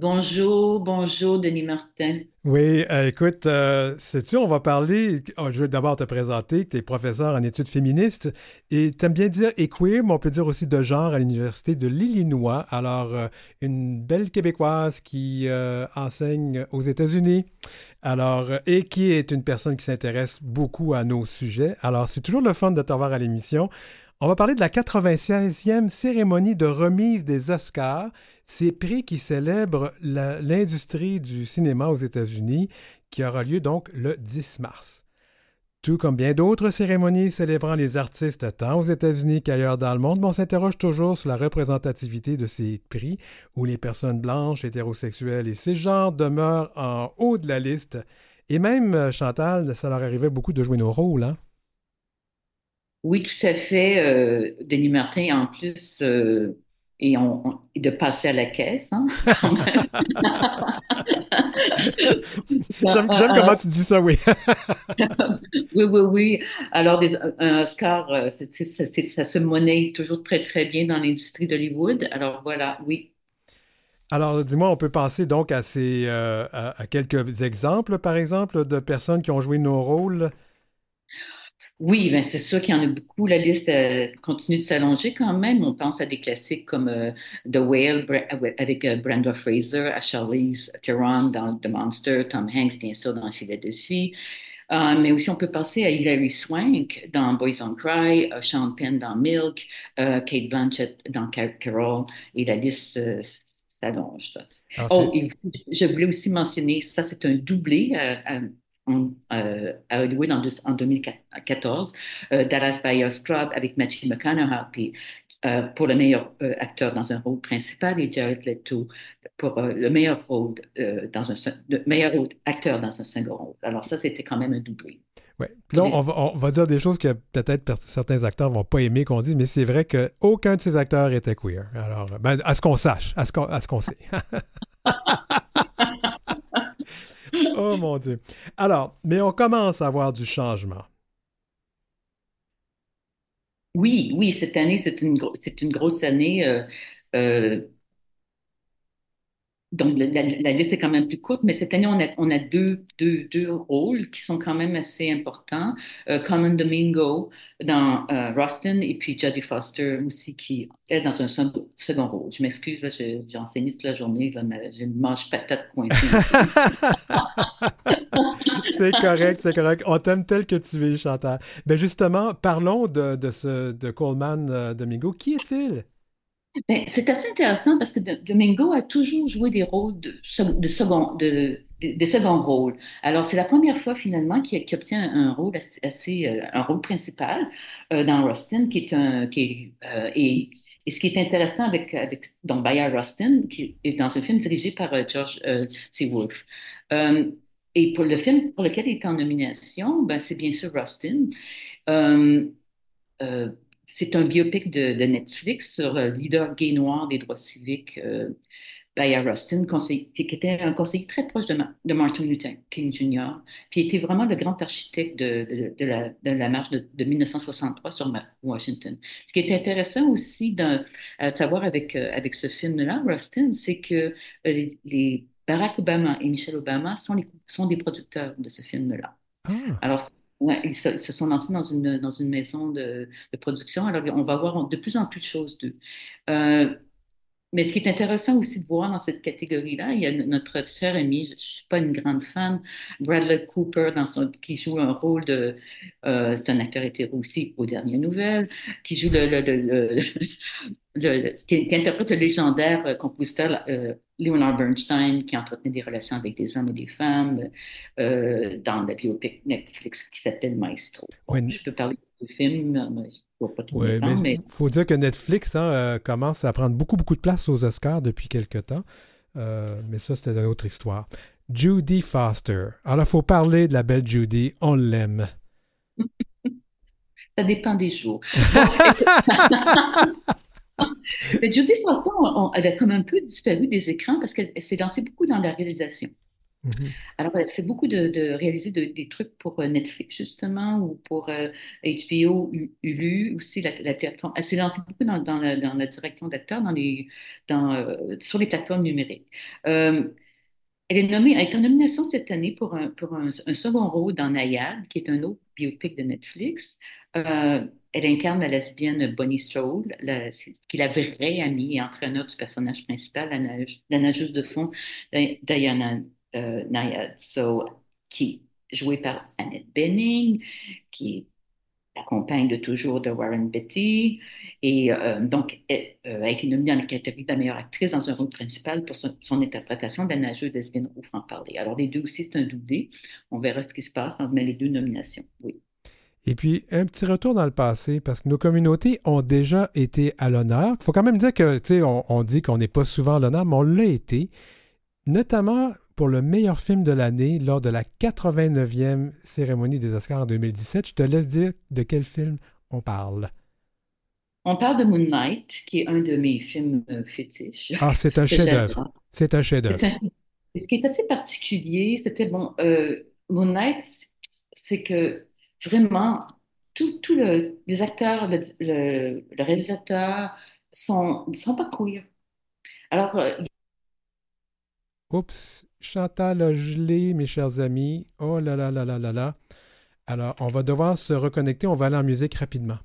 Bonjour, bonjour, Denis Martin. Oui, euh, écoute, euh, sais-tu, on va parler. Oh, je veux d'abord te présenter que tu es professeur en études féministes et tu aimes bien dire et queer, mais on peut dire aussi de genre à l'Université de l'Illinois. Alors, euh, une belle Québécoise qui enseigne aux États-Unis. Alors, et qui est une personne qui s'intéresse beaucoup à nos sujets. Alors, c'est toujours le fun de t'avoir à l'émission. On va parler de la 96e cérémonie de remise des Oscars, ces prix qui célèbrent l'industrie du cinéma aux États-Unis, qui aura lieu donc le 10 mars. Tout comme bien d'autres cérémonies célébrant les artistes tant aux États-Unis qu'ailleurs dans le monde, on s'interroge toujours sur la représentativité de ces prix où les personnes blanches, hétérosexuelles et cisgenres demeurent en haut de la liste. Et même, Chantal, ça leur arrivait beaucoup de jouer nos rôles, hein? Oui, tout à fait. Euh, Denis Martin, en plus, euh, et, de passer à la caisse. Hein, J'aime j'aime comment tu dis ça, oui. Oui, oui, oui. Alors, des, un Oscar, euh, c'est- c'est- ça, c'est- ça se monnaie toujours très, très bien dans l'industrie d'Hollywood. Alors, voilà, oui. Alors, dis-moi, on peut penser donc à, ces, euh, à, à quelques exemples, par exemple, de personnes qui ont joué nos rôles? Oui, ben c'est sûr qu'il y en a beaucoup. La liste euh, continue de s'allonger quand même. On pense à des classiques comme euh, The Whale Bra- avec euh, Brenda Fraser, à Charlize Theron dans The Monster, Tom Hanks, bien sûr, dans Philadelphie. Euh, mais aussi, on peut penser à Hilary Swank dans Boys on Cry, euh, Sean Penn dans Milk, euh, Kate Blanchett dans Car- Carol, et la liste euh, s'allonge. Oh, et je voulais aussi mentionner, ça c'est un doublé euh, en- euh, à Hollywood en, deux- en 2014, euh, Dallas Buyers Club avec Matthew McConaughey, euh, pour le meilleur euh, acteur dans un rôle principal et Jared Leto pour euh, le meilleur rôle dans un le meilleur acteur dans un second rôle. Alors ça, c'était quand même un doublé. Ouais. Puis là, on va, on va dire des choses que peut-être certains acteurs vont pas aimer qu'on dise, mais c'est vrai qu'aucun de ces acteurs était queer. Alors, ben, à ce qu'on sache, à ce qu'on qu'on sait. oh mon Dieu. Alors, mais on commence à avoir du changement. Oui, oui, cette année, c'est une, gro- c'est une grosse année. euh, euh, Donc, la, la- liste est quand même plus courte, mais cette année, on a, deux, deux, deux rôles qui sont quand même assez importants. Euh, Common Domingo dans euh, Rustin et puis Jodie Foster aussi qui est dans un second, rôle. Je m'excuse, j'ai enseigné toute la journée, j'ai une manche patate coincée. c'est correct, c'est correct. On t'aime tel que tu es, Chantal. Ben justement, parlons de, de Coleman euh, Domingo. Qui est-il? Ben, c'est assez intéressant parce que Domingo a toujours joué des rôles de, sec- de second, de, de, de rôle. Alors, c'est la première fois finalement qu'il obtient un rôle assez, euh, un rôle principal euh, dans Rustin, qui est un, qui est, euh, et, ce qui est intéressant avec, avec donc Bayard Rustin, qui est dans un film dirigé par George C. Wolfe. Et pour le film pour lequel il est en nomination, ben, c'est bien sûr Rustin. Euh, euh, c'est un biopic de, de Netflix sur le leader gay noir des droits civiques, euh, Bayard Rustin, qui était un conseiller très proche de, Ma- de Martin Luther King Jr., puis était vraiment le grand architecte de, la, marche de, de 1963 sur Washington. Ce qui est intéressant aussi de, à savoir avec, euh, avec ce film-là, Rustin, c'est que euh, les, les Barack Obama et Michelle Obama sont, les, sont des producteurs de ce film-là. Ah, Alors, ouais, ils se, sont lancés dans une, dans une maison de, de production. Alors, on va voir de plus en plus de choses d'eux. Euh, mais ce qui est intéressant aussi de voir dans cette catégorie-là, il y a notre cher ami, je ne suis pas une grande fan, Bradley Cooper, dans qui joue un rôle de. euh, c'est un acteur hétéro aussi aux dernières nouvelles, qui joue le. le, le, le- qui, qui interprète le légendaire euh, compositeur euh, Leonard Bernstein, qui entretenait des relations avec des hommes et des femmes euh, dans la biopic Netflix qui s'appelle Maestro. Ouais, Je peux parler film, mais vois pas trop oui, mais mais il faut dire que Netflix hein, commence à prendre beaucoup, beaucoup de place aux Oscars depuis quelque temps. Mais ça, c'était une autre histoire. Judy Foster. Alors, il faut parler de la belle Judy. On l'aime. ça dépend des jours. Mais Judy on- on- elle a comme un peu disparu des écrans parce qu'elle elle s'est lancée beaucoup dans la réalisation. Mhm. Alors, elle fait beaucoup de, de réaliser de- des trucs pour euh, Netflix, justement, ou pour euh, HBO, U- Hulu, aussi. La, la elle s'est lancée beaucoup dans, dans la, dans la direction d'acteurs dans les, dans, euh, sur les plateformes numériques. Euh, elle est nommée, elle est en nomination cette année pour un, second rôle dans Nayad, qui est un autre biopic de Netflix. Euh, elle incarne la lesbienne Bonnie Stroll, qui est la vraie amie et entraîneur du personnage principal, la, nage- la nageuse de fond Di- Diana euh, Nayad, so, qui est jouée par Annette Bening, qui est la compagne de toujours de Warren Beatty. Et euh, donc, elle euh, a été nominée dans la catégorie de la meilleure actrice dans un rôle principal pour son, son interprétation de la nageuse lesbienne au franc-parler. Alors, les deux aussi, c'est un doublé. On verra ce qui se passe entre les deux nominations. Et puis, un petit retour dans le passé, parce que nos communautés ont déjà été à l'honneur. Il faut quand même dire que, tu sais, on dit qu'on n'est pas souvent à l'honneur, mais on l'a été, notamment pour le meilleur film de l'année lors de la 89e cérémonie des Oscars en 2017. Je te laisse dire de quel film on parle. On parle de Moonlight, qui est un de mes films euh, fétiches. Ah, c'est un chef-d'œuvre. C'est un chef-d'œuvre. Ce qui est assez particulier, c'était bon, euh, Moonlight, c'est que vraiment, tous le, les acteurs, le, le, le réalisateur sont, sont pas queer. Alors, euh, Oups, Chantal a gelé, mes chers amis. Oh là là là là là là. Alors, on va devoir se reconnecter. On va aller en musique rapidement.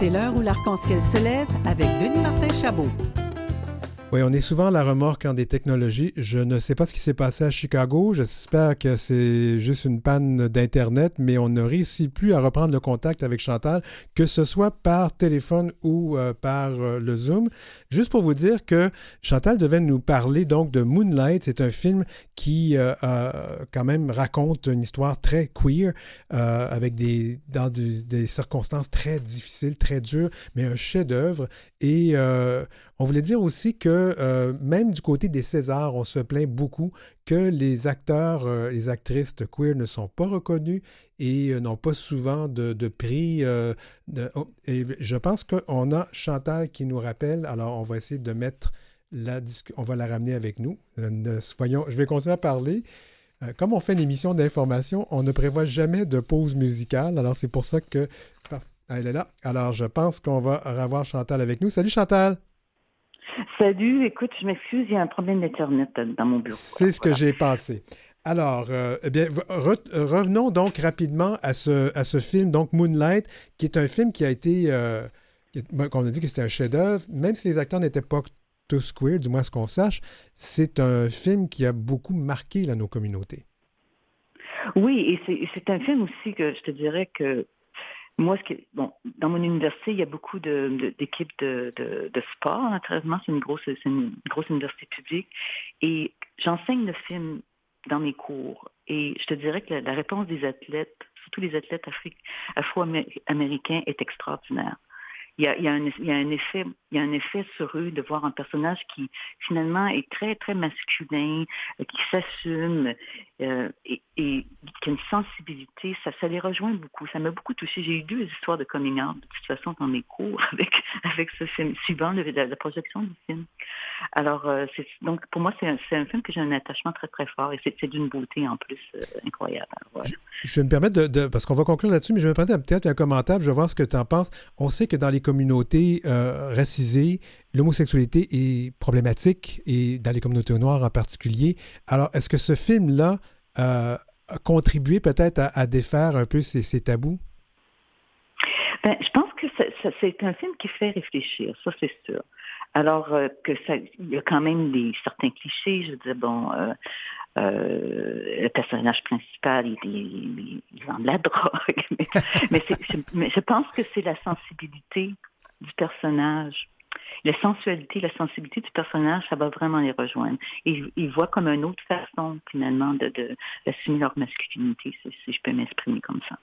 C'est l'heure où l'arc-en-ciel se lève avec Denis Martin Chabot. Oui, on est souvent à la remorque en des technologies. Je ne sais pas ce qui s'est passé à Chicago. J'espère que c'est juste une panne d'Internet, mais on ne réussit plus à reprendre le contact avec Chantal, que ce soit par téléphone ou euh, par euh, le Zoom. Juste pour vous dire que Chantal devait nous parler donc de Moonlight. C'est un film qui euh, quand même raconte une histoire très queer, avec des, dans des, circonstances très difficiles, très dures, mais un chef-d'œuvre. Et on voulait dire aussi que euh, même du côté des Césars, on se plaint beaucoup que les acteurs, euh, les actrices queer ne sont pas reconnus et euh, n'ont pas souvent de, prix. Oh, et je pense qu'on a Chantal qui nous rappelle, alors on va essayer de mettre la on va la ramener avec nous. Soyons, je vais continuer à parler. Comme on fait une émission d'information, on ne prévoit jamais de pause musicale. Alors c'est pour ça que... elle est là. Alors je pense qu'on va revoir Chantal avec nous. Salut Chantal! Salut, écoute, je m'excuse, il y a un problème d'Internet dans mon bureau. C'est ce que j'ai pensé. Alors, euh, eh bien, revenons donc rapidement à ce, à ce film, donc Moonlight, qui est un film qui a été, euh, qu'on a dit que c'était un chef-d'œuvre, même si les acteurs n'étaient pas tous queer, du moins ce qu'on sache, c'est un film qui a beaucoup marqué nos communautés. Oui, et c'est un film aussi que je te dirais que moi, ce qui bon, dans mon université, il y a beaucoup d'équipes de, de, de, sport, naturellement. C'est une grosse, c'est une grosse université publique. Et j'enseigne le film dans mes cours. Et je te dirais que la, réponse des athlètes, surtout les athlètes afro-américains, est extraordinaire il y a, un, effet sur eux de voir un personnage qui finalement est très très masculin, euh, qui s'assume euh, et, qui a une sensibilité. Ça, les rejoint beaucoup. Ça m'a beaucoup touché. J'ai eu deux histoires de coming out de toute façon dans mes cours avec avec ce film, suivant le, la, projection du film. Alors euh, donc pour moi c'est un, film que j'ai un attachement très très fort et c'est d'une beauté en plus incroyable. Je, vais me permettre de, de parce qu'on va conclure là-dessus, mais je vais me permettre peut-être un commentaire. Je vais voir ce que tu en penses. On sait que dans les communautés euh, l'homosexualité est problématique et dans les communautés noires en particulier. Alors, est-ce que ce film-là euh, a contribué peut-être à, défaire un peu ces, tabous? Ben, je pense que c'est un film qui fait réfléchir, ça c'est sûr. Alors euh, que il y a quand même des certains clichés. Je veux dire, bon, euh, euh, le personnage principal, il, il, vend de la drogue, mais, je pense que c'est la sensibilité du personnage la sensualité, la sensibilité du personnage, ça va vraiment les rejoindre. Ils voient comme une autre façon, finalement, de, d'assumer leur masculinité, si, je peux m'exprimer comme ça.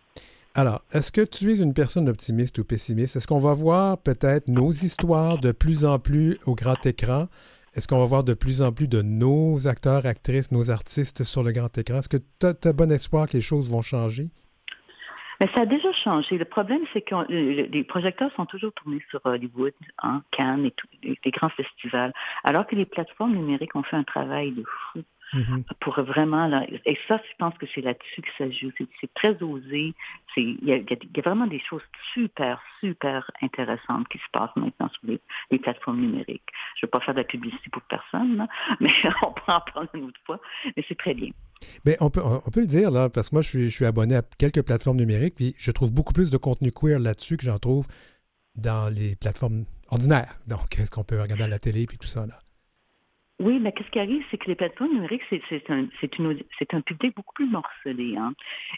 Alors, est-ce que tu es une personne optimiste ou pessimiste? Est-ce qu'on va voir peut-être nos histoires de plus en plus au grand écran? Est-ce qu'on va voir de plus en plus de nos acteurs, actrices, nos artistes sur le grand écran? Est-ce que tu as, bon espoir que les choses vont changer? Mais ça a déjà changé. Le problème, c'est que les projecteurs sont toujours tournés sur Hollywood, en Cannes et tous les grands festivals, alors que les plateformes numériques ont fait un travail de fou Mm-hmm. Pour vraiment, là, et ça, je pense que c'est là-dessus que ça joue. C'est très osé. Il y, a vraiment des choses super, super intéressantes qui se passent maintenant sur les, plateformes numériques. Je ne veux pas faire de la publicité pour personne, mais on peut en parler une autre fois. Mais c'est très bien. Mais on peut, on peut le dire, là, parce que moi, je suis, je suis abonné à quelques plateformes numériques, puis je trouve beaucoup plus de contenu queer là-dessus que j'en trouve dans les plateformes ordinaires. Donc, est-ce qu'on peut regarder à la télé, puis tout ça, là? Oui, mais qu'est-ce qui arrive, c'est que les plateformes numériques, c'est un, un, public beaucoup plus morcelé. Hein?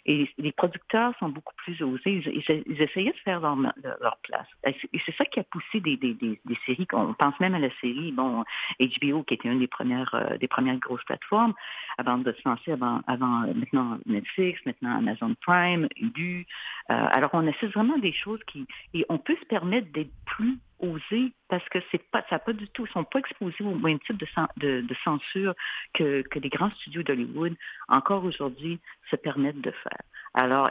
Et les producteurs sont beaucoup plus osés. Ils, essayaient de faire leur, leur place. Et c'est ça qui a poussé des, des, des, séries. On pense même à la série, bon, HBO, qui était une des premières, euh, des premières grosses plateformes, avant de se lancer, avant, avant maintenant Netflix, maintenant Amazon Prime, Hulu. Euh, alors, on essaie vraiment des choses qui... Et on peut se permettre d'être plus oser parce que c'est pas, ça pas du tout, ils sont pas exposés au même type de, de, censure que, que les grands studios d'Hollywood encore aujourd'hui se permettent de faire. Alors,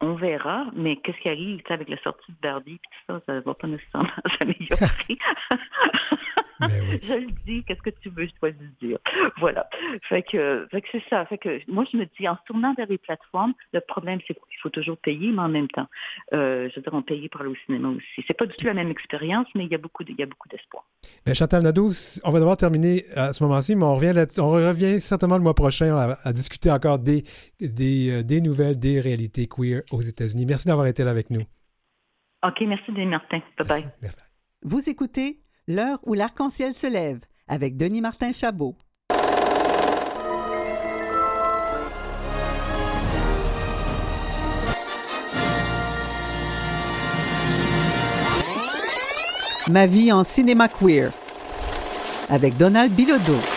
on verra, mais qu'est-ce qui arrive avec la sortie de Barbie et tout ça, ça va pas nécessairement s'améliorer. Ben je le dis, qu'est-ce que tu veux, je dois le dire. Voilà. Fait que, fait que c'est ça. Fait que moi, je me dis, en se tournant vers les plateformes, le problème, c'est qu'il faut toujours payer, mais en même temps, euh, je veux dire, on paye pour aller au cinéma aussi. C'est pas du tout la même expérience, mais il y a beaucoup, il y a beaucoup d'espoir. Ben, Chantal Nadeau, on va devoir terminer à ce moment-ci, mais on revient, on revient certainement le mois prochain à, discuter encore des, des, euh, des, nouvelles, des réalités queer aux États-Unis. Merci d'avoir été là avec nous. OK, merci, Denis Martin. Bye-bye. Vous écoutez L'heure où l'arc-en-ciel se lève avec Denis Martin Chabot. Ma vie en cinéma queer avec Donald Bilodeau.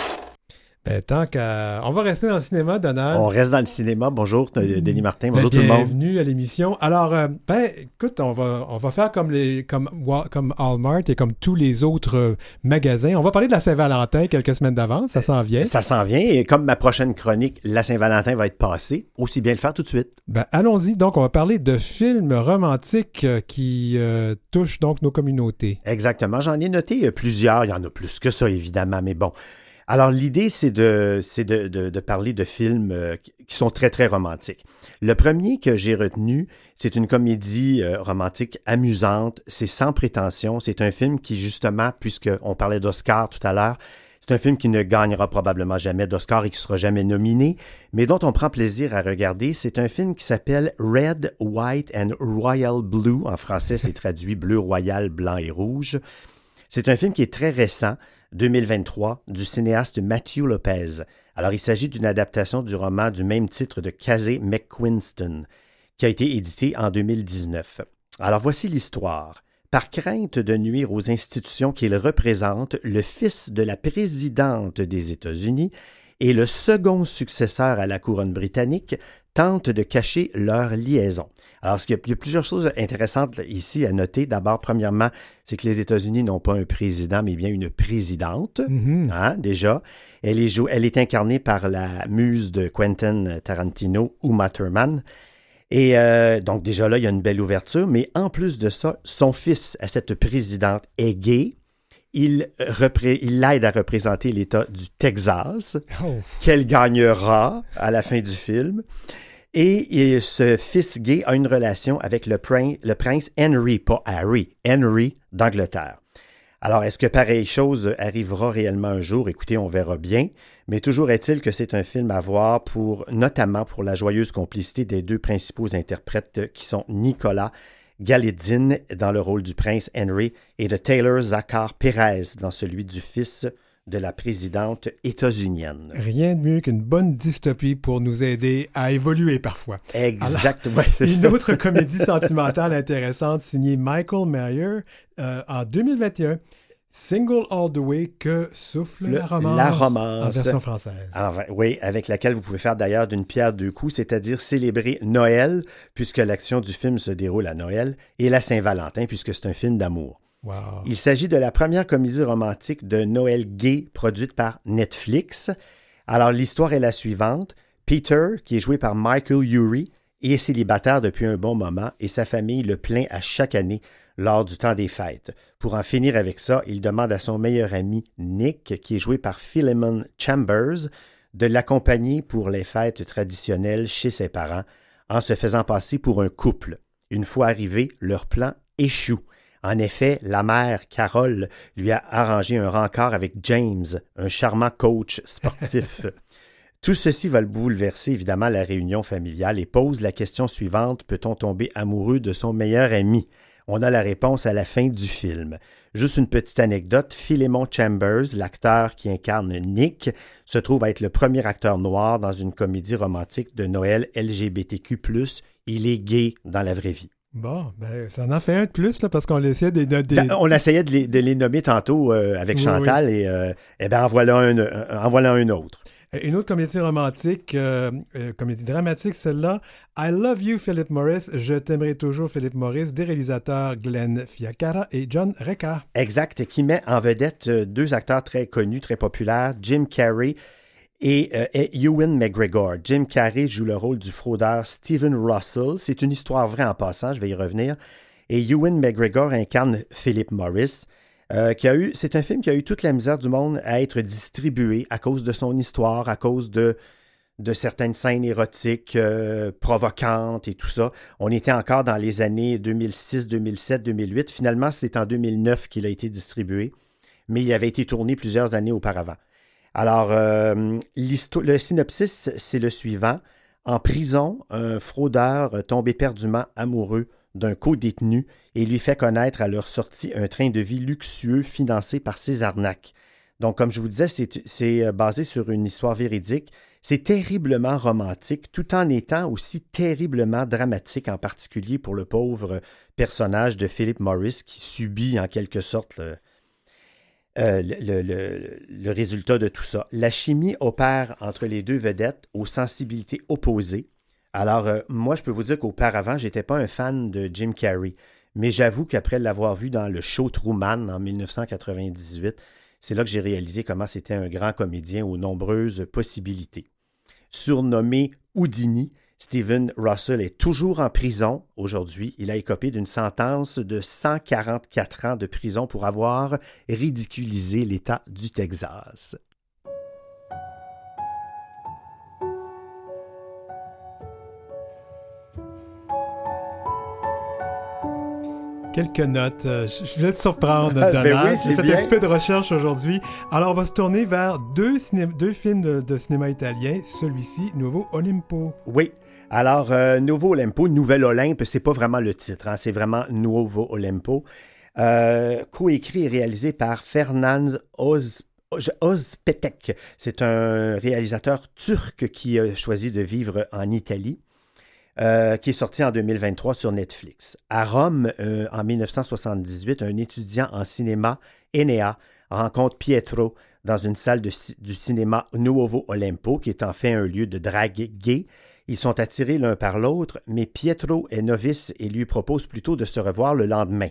Ben, tant qu'à. On va rester dans le cinéma, Donald. On reste dans le cinéma. Bonjour, Denis Martin. Bonjour tout le monde. Bienvenue à l'émission. Alors, euh, ben, écoute, on va, on va faire comme, les, comme, comme Walmart et comme tous les autres euh, magasins. On va parler de la Saint-Valentin quelques semaines d'avance. Ça s'en vient. Ça s'en vient. Et comme ma prochaine chronique, la Saint-Valentin va être passée, aussi bien le faire tout de suite. Ben, allons-y. Donc, on va parler de films romantiques euh, qui touchent donc nos communautés. Exactement. J'en ai noté plusieurs. Il y en a plus que ça, évidemment. Mais bon. Alors, l'idée, c'est de, de, de, parler de films euh, qui sont très, très romantiques. Le premier que j'ai retenu, c'est une comédie euh, romantique amusante. C'est sans prétention. C'est un film qui, justement, puisqu'on parlait d'Oscar tout à l'heure, c'est un film qui ne gagnera probablement jamais d'Oscar et qui sera jamais nominé, mais dont on prend plaisir à regarder. C'est un film qui s'appelle Red, White and Royal Blue. En français, c'est traduit bleu, royal, blanc et rouge. C'est un film qui est très récent. 2023 du cinéaste Matthew Lopez. Alors, il s'agit d'une adaptation du roman du même titre de Casey McQuinston, qui a été édité en 2019. Alors, voici l'histoire. Par crainte de nuire aux institutions qu'il représente, le fils de la présidente des États-Unis et le second successeur à la couronne britannique tentent de cacher leur liaison. Alors, il y, a, plusieurs choses intéressantes ici à noter. D'abord, premièrement, c'est que les États-Unis n'ont pas un président, mais bien une présidente, mm-hmm. hein, déjà. Elle est, elle est incarnée par la muse de Quentin Tarantino, Uma Thurman. Et euh, donc, déjà là, il y a une belle ouverture. Mais en plus de ça, son fils à cette présidente est gay. Il, il l'aide à représenter l'État du Texas, oh. qu'elle gagnera à la fin du film. Et, ce fils gay a une relation avec le, prince, Henry, pas Harry, Henry d'Angleterre. Alors, est-ce que pareille chose arrivera réellement un jour? Écoutez, on verra bien. Mais toujours est-il que c'est un film à voir pour, notamment pour la joyeuse complicité des deux principaux interprètes qui sont Nicolas Galitzine dans le rôle du prince Henry et de Taylor Zachar Perez dans celui du fils de la présidente états-unienne. Rien de mieux qu'une bonne dystopie pour nous aider à évoluer parfois. Exactement. une autre comédie sentimentale intéressante signée Michael Mayer euh, en 2021. Single All the Way que souffle Le- la romance? la romance. En version française. Alors, oui, avec laquelle vous pouvez faire d'ailleurs d'une pierre deux coups, c'est-à-dire célébrer Noël, puisque l'action du film se déroule à Noël, et la Saint-Valentin, puisque c'est un film d'amour. Il s'agit de la première comédie romantique de Noël gay produite par Netflix. Alors, l'histoire est la suivante. Peter, qui est joué par Michael Urie, est célibataire depuis un bon moment et sa famille le plaint à chaque année lors du temps des fêtes. Pour en finir avec ça, il demande à son meilleur ami Nick, qui est joué par Philemon Chambers, de l'accompagner pour les fêtes traditionnelles chez ses parents en se faisant passer pour un couple. Une fois arrivé, leur plan échoue. En effet, la mère, Carole, lui a arrangé un rencard avec James, un charmant coach sportif. Tout ceci va le bouleverser évidemment la réunion familiale et pose la question suivante peut-on tomber amoureux de son meilleur ami? On a la réponse à la fin du film. Juste une petite anecdote Philemon Chambers, l'acteur qui incarne Nick, se trouve à être le premier acteur noir dans une comédie romantique de Noël LGBTQ. Il est gay dans la vraie vie. Bon, ben, ça en fait un de plus, là, parce qu'on essaie des. des- des- On essayait de les, de les nommer tantôt euh, avec Oui, Chantal et euh, eh ben en voilà un, un- en voilà un autre. Une autre comédie romantique, euh, euh, comédie dramatique, celle-là. I Love You, Philip Morris. Je t'aimerai toujours, Philip Morris, des réalisateurs Glenn Fiacara et John Reca. Exact, qui met en vedette euh, deux acteurs très connus, très populaires, Jim Carrey et, euh, et Ewan McGregor. Jim Carrey joue le rôle du fraudeur Stephen Russell. C'est une histoire vraie en passant, je vais y revenir. Et Ewan McGregor incarne Philip Morris. euh, c'est un film qui a eu toute la misère du monde à être distribué à cause de son histoire, à cause de, de certaines scènes érotiques euh, provocantes et tout ça. On était encore dans les années 2006, 2007, 2008. Finalement, c'est en 2009 qu'il a été distribué, mais il avait été tourné plusieurs années auparavant. Alors, euh, le synopsis, c'est le suivant. En prison, un fraudeur tombe éperdument amoureux d'un co-détenu et lui fait connaître à leur sortie un train de vie luxueux financé par ses arnaques. Donc, comme je vous disais, c'est c'est, euh, basé sur une histoire véridique. C'est terriblement romantique, tout en étant aussi terriblement dramatique, en particulier pour le pauvre personnage de Philip Morris qui subit en quelque sorte le, euh, le, résultat de tout ça. La chimie opère entre les deux vedettes aux sensibilités opposées. Alors, euh, moi, je peux vous dire qu'auparavant, j'étais pas un fan de Jim Carrey, mais j'avoue qu'après l'avoir vu dans le show Truman en 1998, c'est là que j'ai réalisé comment c'était un grand comédien aux nombreuses possibilités. Surnommé Houdini, Steven Russell est toujours en prison aujourd'hui. Il a écopé d'une sentence de 144 ans de prison pour avoir ridiculisé l'État du Texas. Quelques notes. Euh, Je voulais te surprendre, Ben Donald. oui, c'est J'ai fait bien. un petit peu de recherche aujourd'hui. Alors, on va se tourner vers deux films de, de cinéma italien. Celui-ci, Nouveau Olimpo. Oui. Alors, euh, Nouveau Olimpo, Nouvel Olympe, c'est pas vraiment le titre, hein, c'est vraiment Nuovo Olimpo. Euh, coécrit et réalisé par Fernand Oz, Oz- Ozpetek. C'est un réalisateur turc qui a choisi de vivre en Italie. euh, qui est sorti en 2023 sur Netflix. À Rome, en 1978, un étudiant en cinéma, Enea, rencontre Pietro dans une salle du cinéma Nuovo Olimpo, qui est en fait un lieu de drague gay. Ils sont attirés l'un par l'autre, mais Pietro est novice et lui propose plutôt de se revoir le lendemain.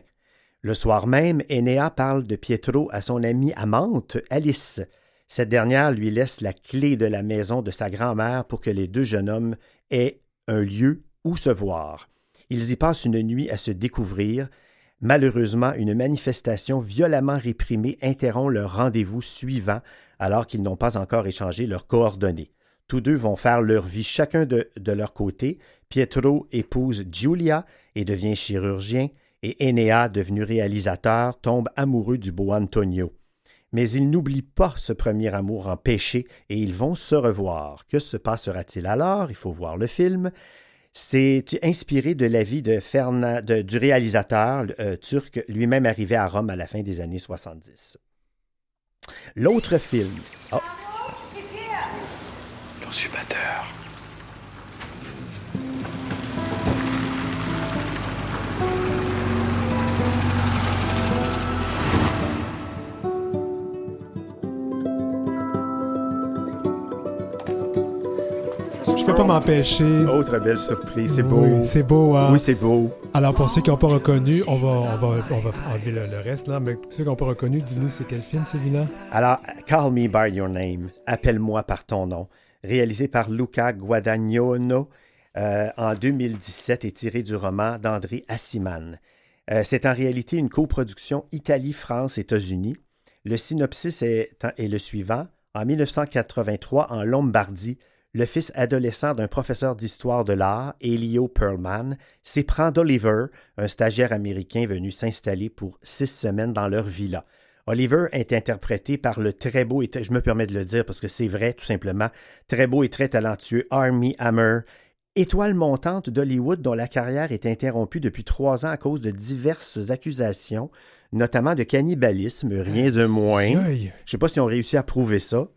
Le soir même, Enea parle de Pietro à son amie amante, Alice. Cette dernière lui laisse la clé de la maison de sa grand-mère pour que les deux jeunes hommes aient un lieu où se voir. Ils y passent une nuit à se découvrir. Malheureusement, une manifestation violemment réprimée interrompt leur rendez-vous suivant alors qu'ils n'ont pas encore échangé leurs coordonnées. Tous deux vont faire leur vie chacun de, leur côté. Pietro épouse Giulia et devient chirurgien, et Enea, devenu réalisateur, tombe amoureux du beau Antonio. Mais ils n'oublient pas ce premier amour en péché et ils vont se revoir. Que se passera-t-il alors? Il faut voir le film. C'est inspiré de la vie de- du réalisateur euh, turc, lui-même arrivé à Rome à la fin des années 70. L'autre film. Oh, consumateur. Je peux pas m'empêcher. Oh, Autre belle surprise, c'est beau. Oui, c'est beau. Hein. Oui, c'est beau. Alors, pour ceux qui n'ont pas reconnu, on va, on va, on va enlever le, reste, là, mais pour ceux qui n'ont pas reconnu, dis-nous, c'est quel film celui-là? Alors, Call Me By Your Name, Appelle-moi par ton nom réalisé par Luca Guadagnino euh, en 2017 et tiré du roman d'André Assiman. Euh, c'est en réalité une coproduction Italie-France-États-Unis. Le synopsis est, est le suivant. En 1983, en Lombardie, le fils adolescent d'un professeur d'histoire de l'art, Elio Perlman, s'éprend d'Oliver, un stagiaire américain venu s'installer pour six semaines dans leur villa. Oliver est interprété par le très beau et je me permets de le dire parce que c'est vrai tout simplement, très beau et très talentueux Army Hammer, étoile montante d'Hollywood dont la carrière est interrompue depuis trois ans à cause de diverses accusations, notamment de cannibalisme, rien de moins. Je ne sais pas si on réussi à prouver ça,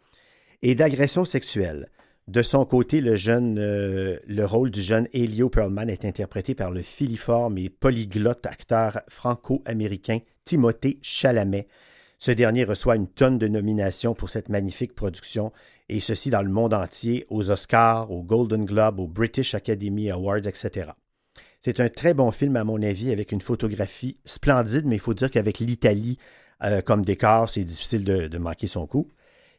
et d'agression sexuelle. De son côté, le, jeune, euh, le rôle du jeune Elio Perlman est interprété par le filiforme et polyglotte acteur franco-américain Timothée Chalamet. Ce dernier reçoit une tonne de nominations pour cette magnifique production, et ceci dans le monde entier, aux Oscars, aux Golden Globe, aux British Academy Awards, etc. C'est un très bon film, à mon avis, avec une photographie splendide, mais il faut dire qu'avec l'Italie euh, comme décor, c'est difficile de, de manquer son coup.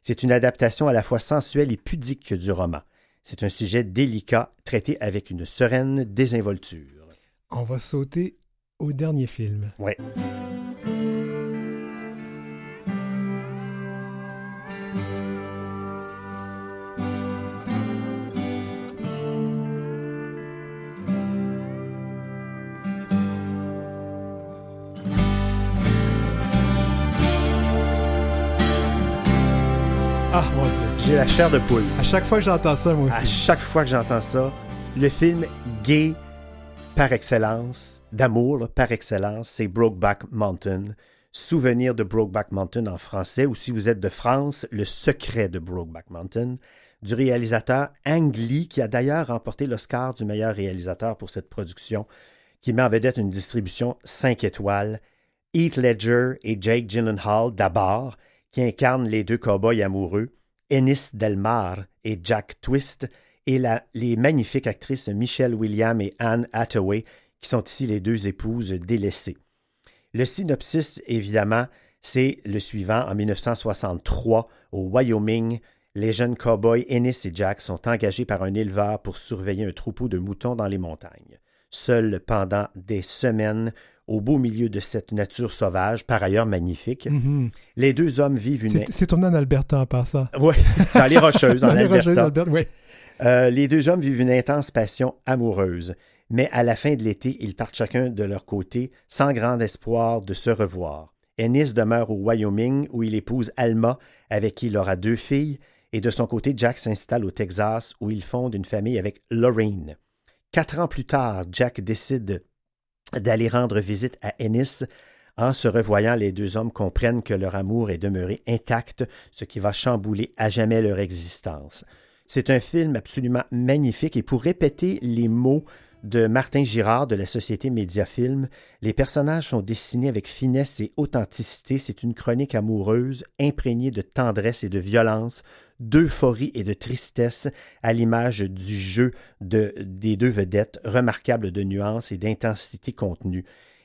C'est une adaptation à la fois sensuelle et pudique du roman. C'est un sujet délicat, traité avec une sereine désinvolture. On va sauter au dernier film. Oui. J'ai la chair de poule. À chaque fois que j'entends ça, moi À aussi. chaque fois que j'entends ça, le film gay par excellence, d'amour par excellence, c'est Brokeback Mountain. Souvenir de Brokeback Mountain en français, ou si vous êtes de France, Le secret de Brokeback Mountain, du réalisateur Ang Lee, qui a d'ailleurs remporté l'Oscar du meilleur réalisateur pour cette production, qui met en vedette une distribution 5 étoiles. Heath Ledger et Jake Gyllenhaal d'abord, qui incarnent les deux cow-boys amoureux, Ennis Delmar et Jack Twist, et les magnifiques actrices Michelle Williams et Anne Hathaway, qui sont ici les deux épouses délaissées. Le synopsis, évidemment, c'est le suivant. En 1963, au Wyoming, les jeunes cow-boys Ennis et Jack sont engagés par un éleveur pour surveiller un troupeau de moutons dans les montagnes. Seuls pendant des semaines, au beau milieu de cette nature sauvage, par ailleurs magnifique, Mhm. les deux hommes vivent une... C'est tourné en Alberta en passant. Oui, dans les Rocheuses, en Dans les Alberta. Rocheuses, Alberta, oui. Euh, les deux hommes vivent une intense passion amoureuse, mais à la fin de l'été, ils partent chacun de leur côté, sans grand espoir de se revoir. Ennis demeure au Wyoming, où il épouse Alma, avec qui il aura deux filles, et de son côté, Jack s'installe au Texas, où il fonde une famille avec Lorraine. Quatre ans plus tard, Jack décide d'aller rendre visite à Ennis. En se revoyant, les deux hommes comprennent que leur amour est demeuré intact, ce qui va chambouler à jamais leur existence. C'est un film absolument magnifique et pour répéter les mots de Martin Girard de la société Mediafilm, les personnages sont dessinés avec finesse et authenticité. C'est une chronique amoureuse imprégnée de tendresse et de violence, d'euphorie et de tristesse, à l'image du jeu de, des deux vedettes, remarquable de nuances et d'intensité contenue.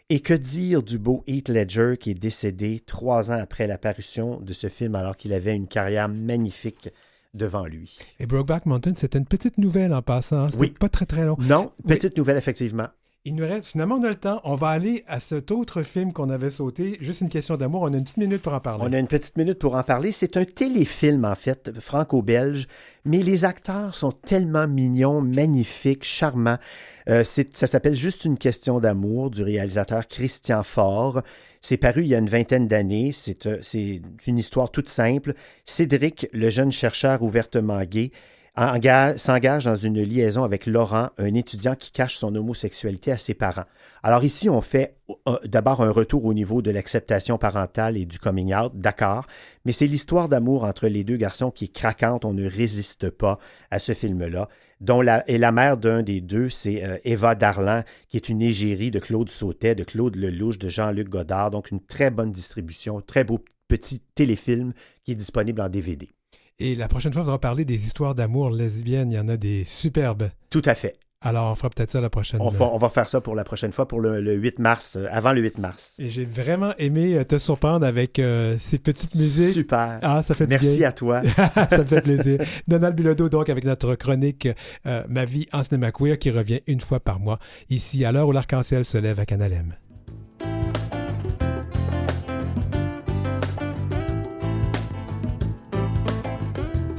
Et que dire du beau Heath Ledger qui est décédé trois ans après l'apparition de ce film alors qu'il avait une carrière magnifique devant lui? Et Brokeback Mountain, c'était une petite nouvelle en passant. C'était Oui. pas très très long. Non, petite nouvelle effectivement. Il nous reste, finalement, on a le temps. On va aller à cet autre film qu'on avait sauté. Juste une question d'amour. On a une petite minute pour en parler. On a une petite minute pour en parler. C'est un téléfilm, en fait, franco-belge, mais les acteurs sont tellement mignons, magnifiques, charmants. Euh, ça s'appelle Juste une question d'amour du réalisateur Christian Faure. C'est paru il y a une vingtaine d'années. C'est euh, une histoire toute simple. Cédric, le jeune chercheur ouvertement gay, s'engage dans une liaison avec Laurent, un étudiant qui cache son homosexualité à ses parents. Alors ici, on fait euh, d'abord un retour au niveau de l'acceptation parentale et du coming out, d'accord, mais c'est l'histoire d'amour entre les deux garçons qui est craquante, on ne résiste pas à ce film-là, dont la, et la mère d'un des deux, c'est euh, Eva Darlan, qui est une égérie de Claude Sautet, de Claude Lelouch, de Jean-Luc Godard, donc une très bonne distribution, très beau petit téléfilm qui est disponible en DVD. Et la prochaine fois, on va parler des histoires d'amour lesbiennes. Il y en a des superbes. Tout à fait. Alors, on fera peut-être ça la prochaine. On va, on va, faire ça pour la prochaine fois, pour le, 8 mars, euh, avant le 8 mars. Et j'ai vraiment aimé euh, te surprendre avec euh, ces petites musiques. Super. Ah, ça fait Merci à toi. ça fait plaisir. Donald Bilodeau, donc, avec notre chronique Ma vie en cinéma queer qui revient une fois par mois, ici à l'heure où l'arc-en-ciel se lève à Canalem.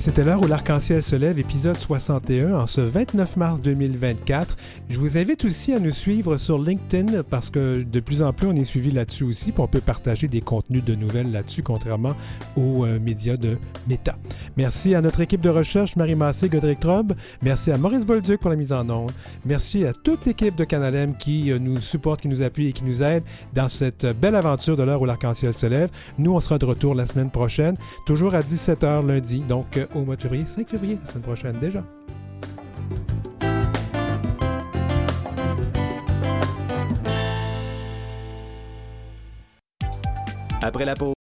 C'était l'heure où l'arc-en-ciel se lève, épisode 61, en ce 29 mars 2024. Je vous invite aussi à nous suivre sur LinkedIn parce que de plus en plus on est suivi là-dessus aussi, puis on peut partager des contenus de nouvelles là-dessus, contrairement aux euh, médias de Meta. Merci à notre équipe de recherche, Marie Massé, Godric Trob. Merci à Maurice Bolduc pour la mise en onde. Merci à toute l'équipe de Canalem qui euh, nous supporte, qui nous appuie et qui nous aide dans cette belle aventure de l'heure où l'arc-en-ciel se lève. Nous, on sera de retour la semaine prochaine, toujours à 17h lundi. Donc, au mois de février, 5 février, la semaine prochaine déjà. Après la pause.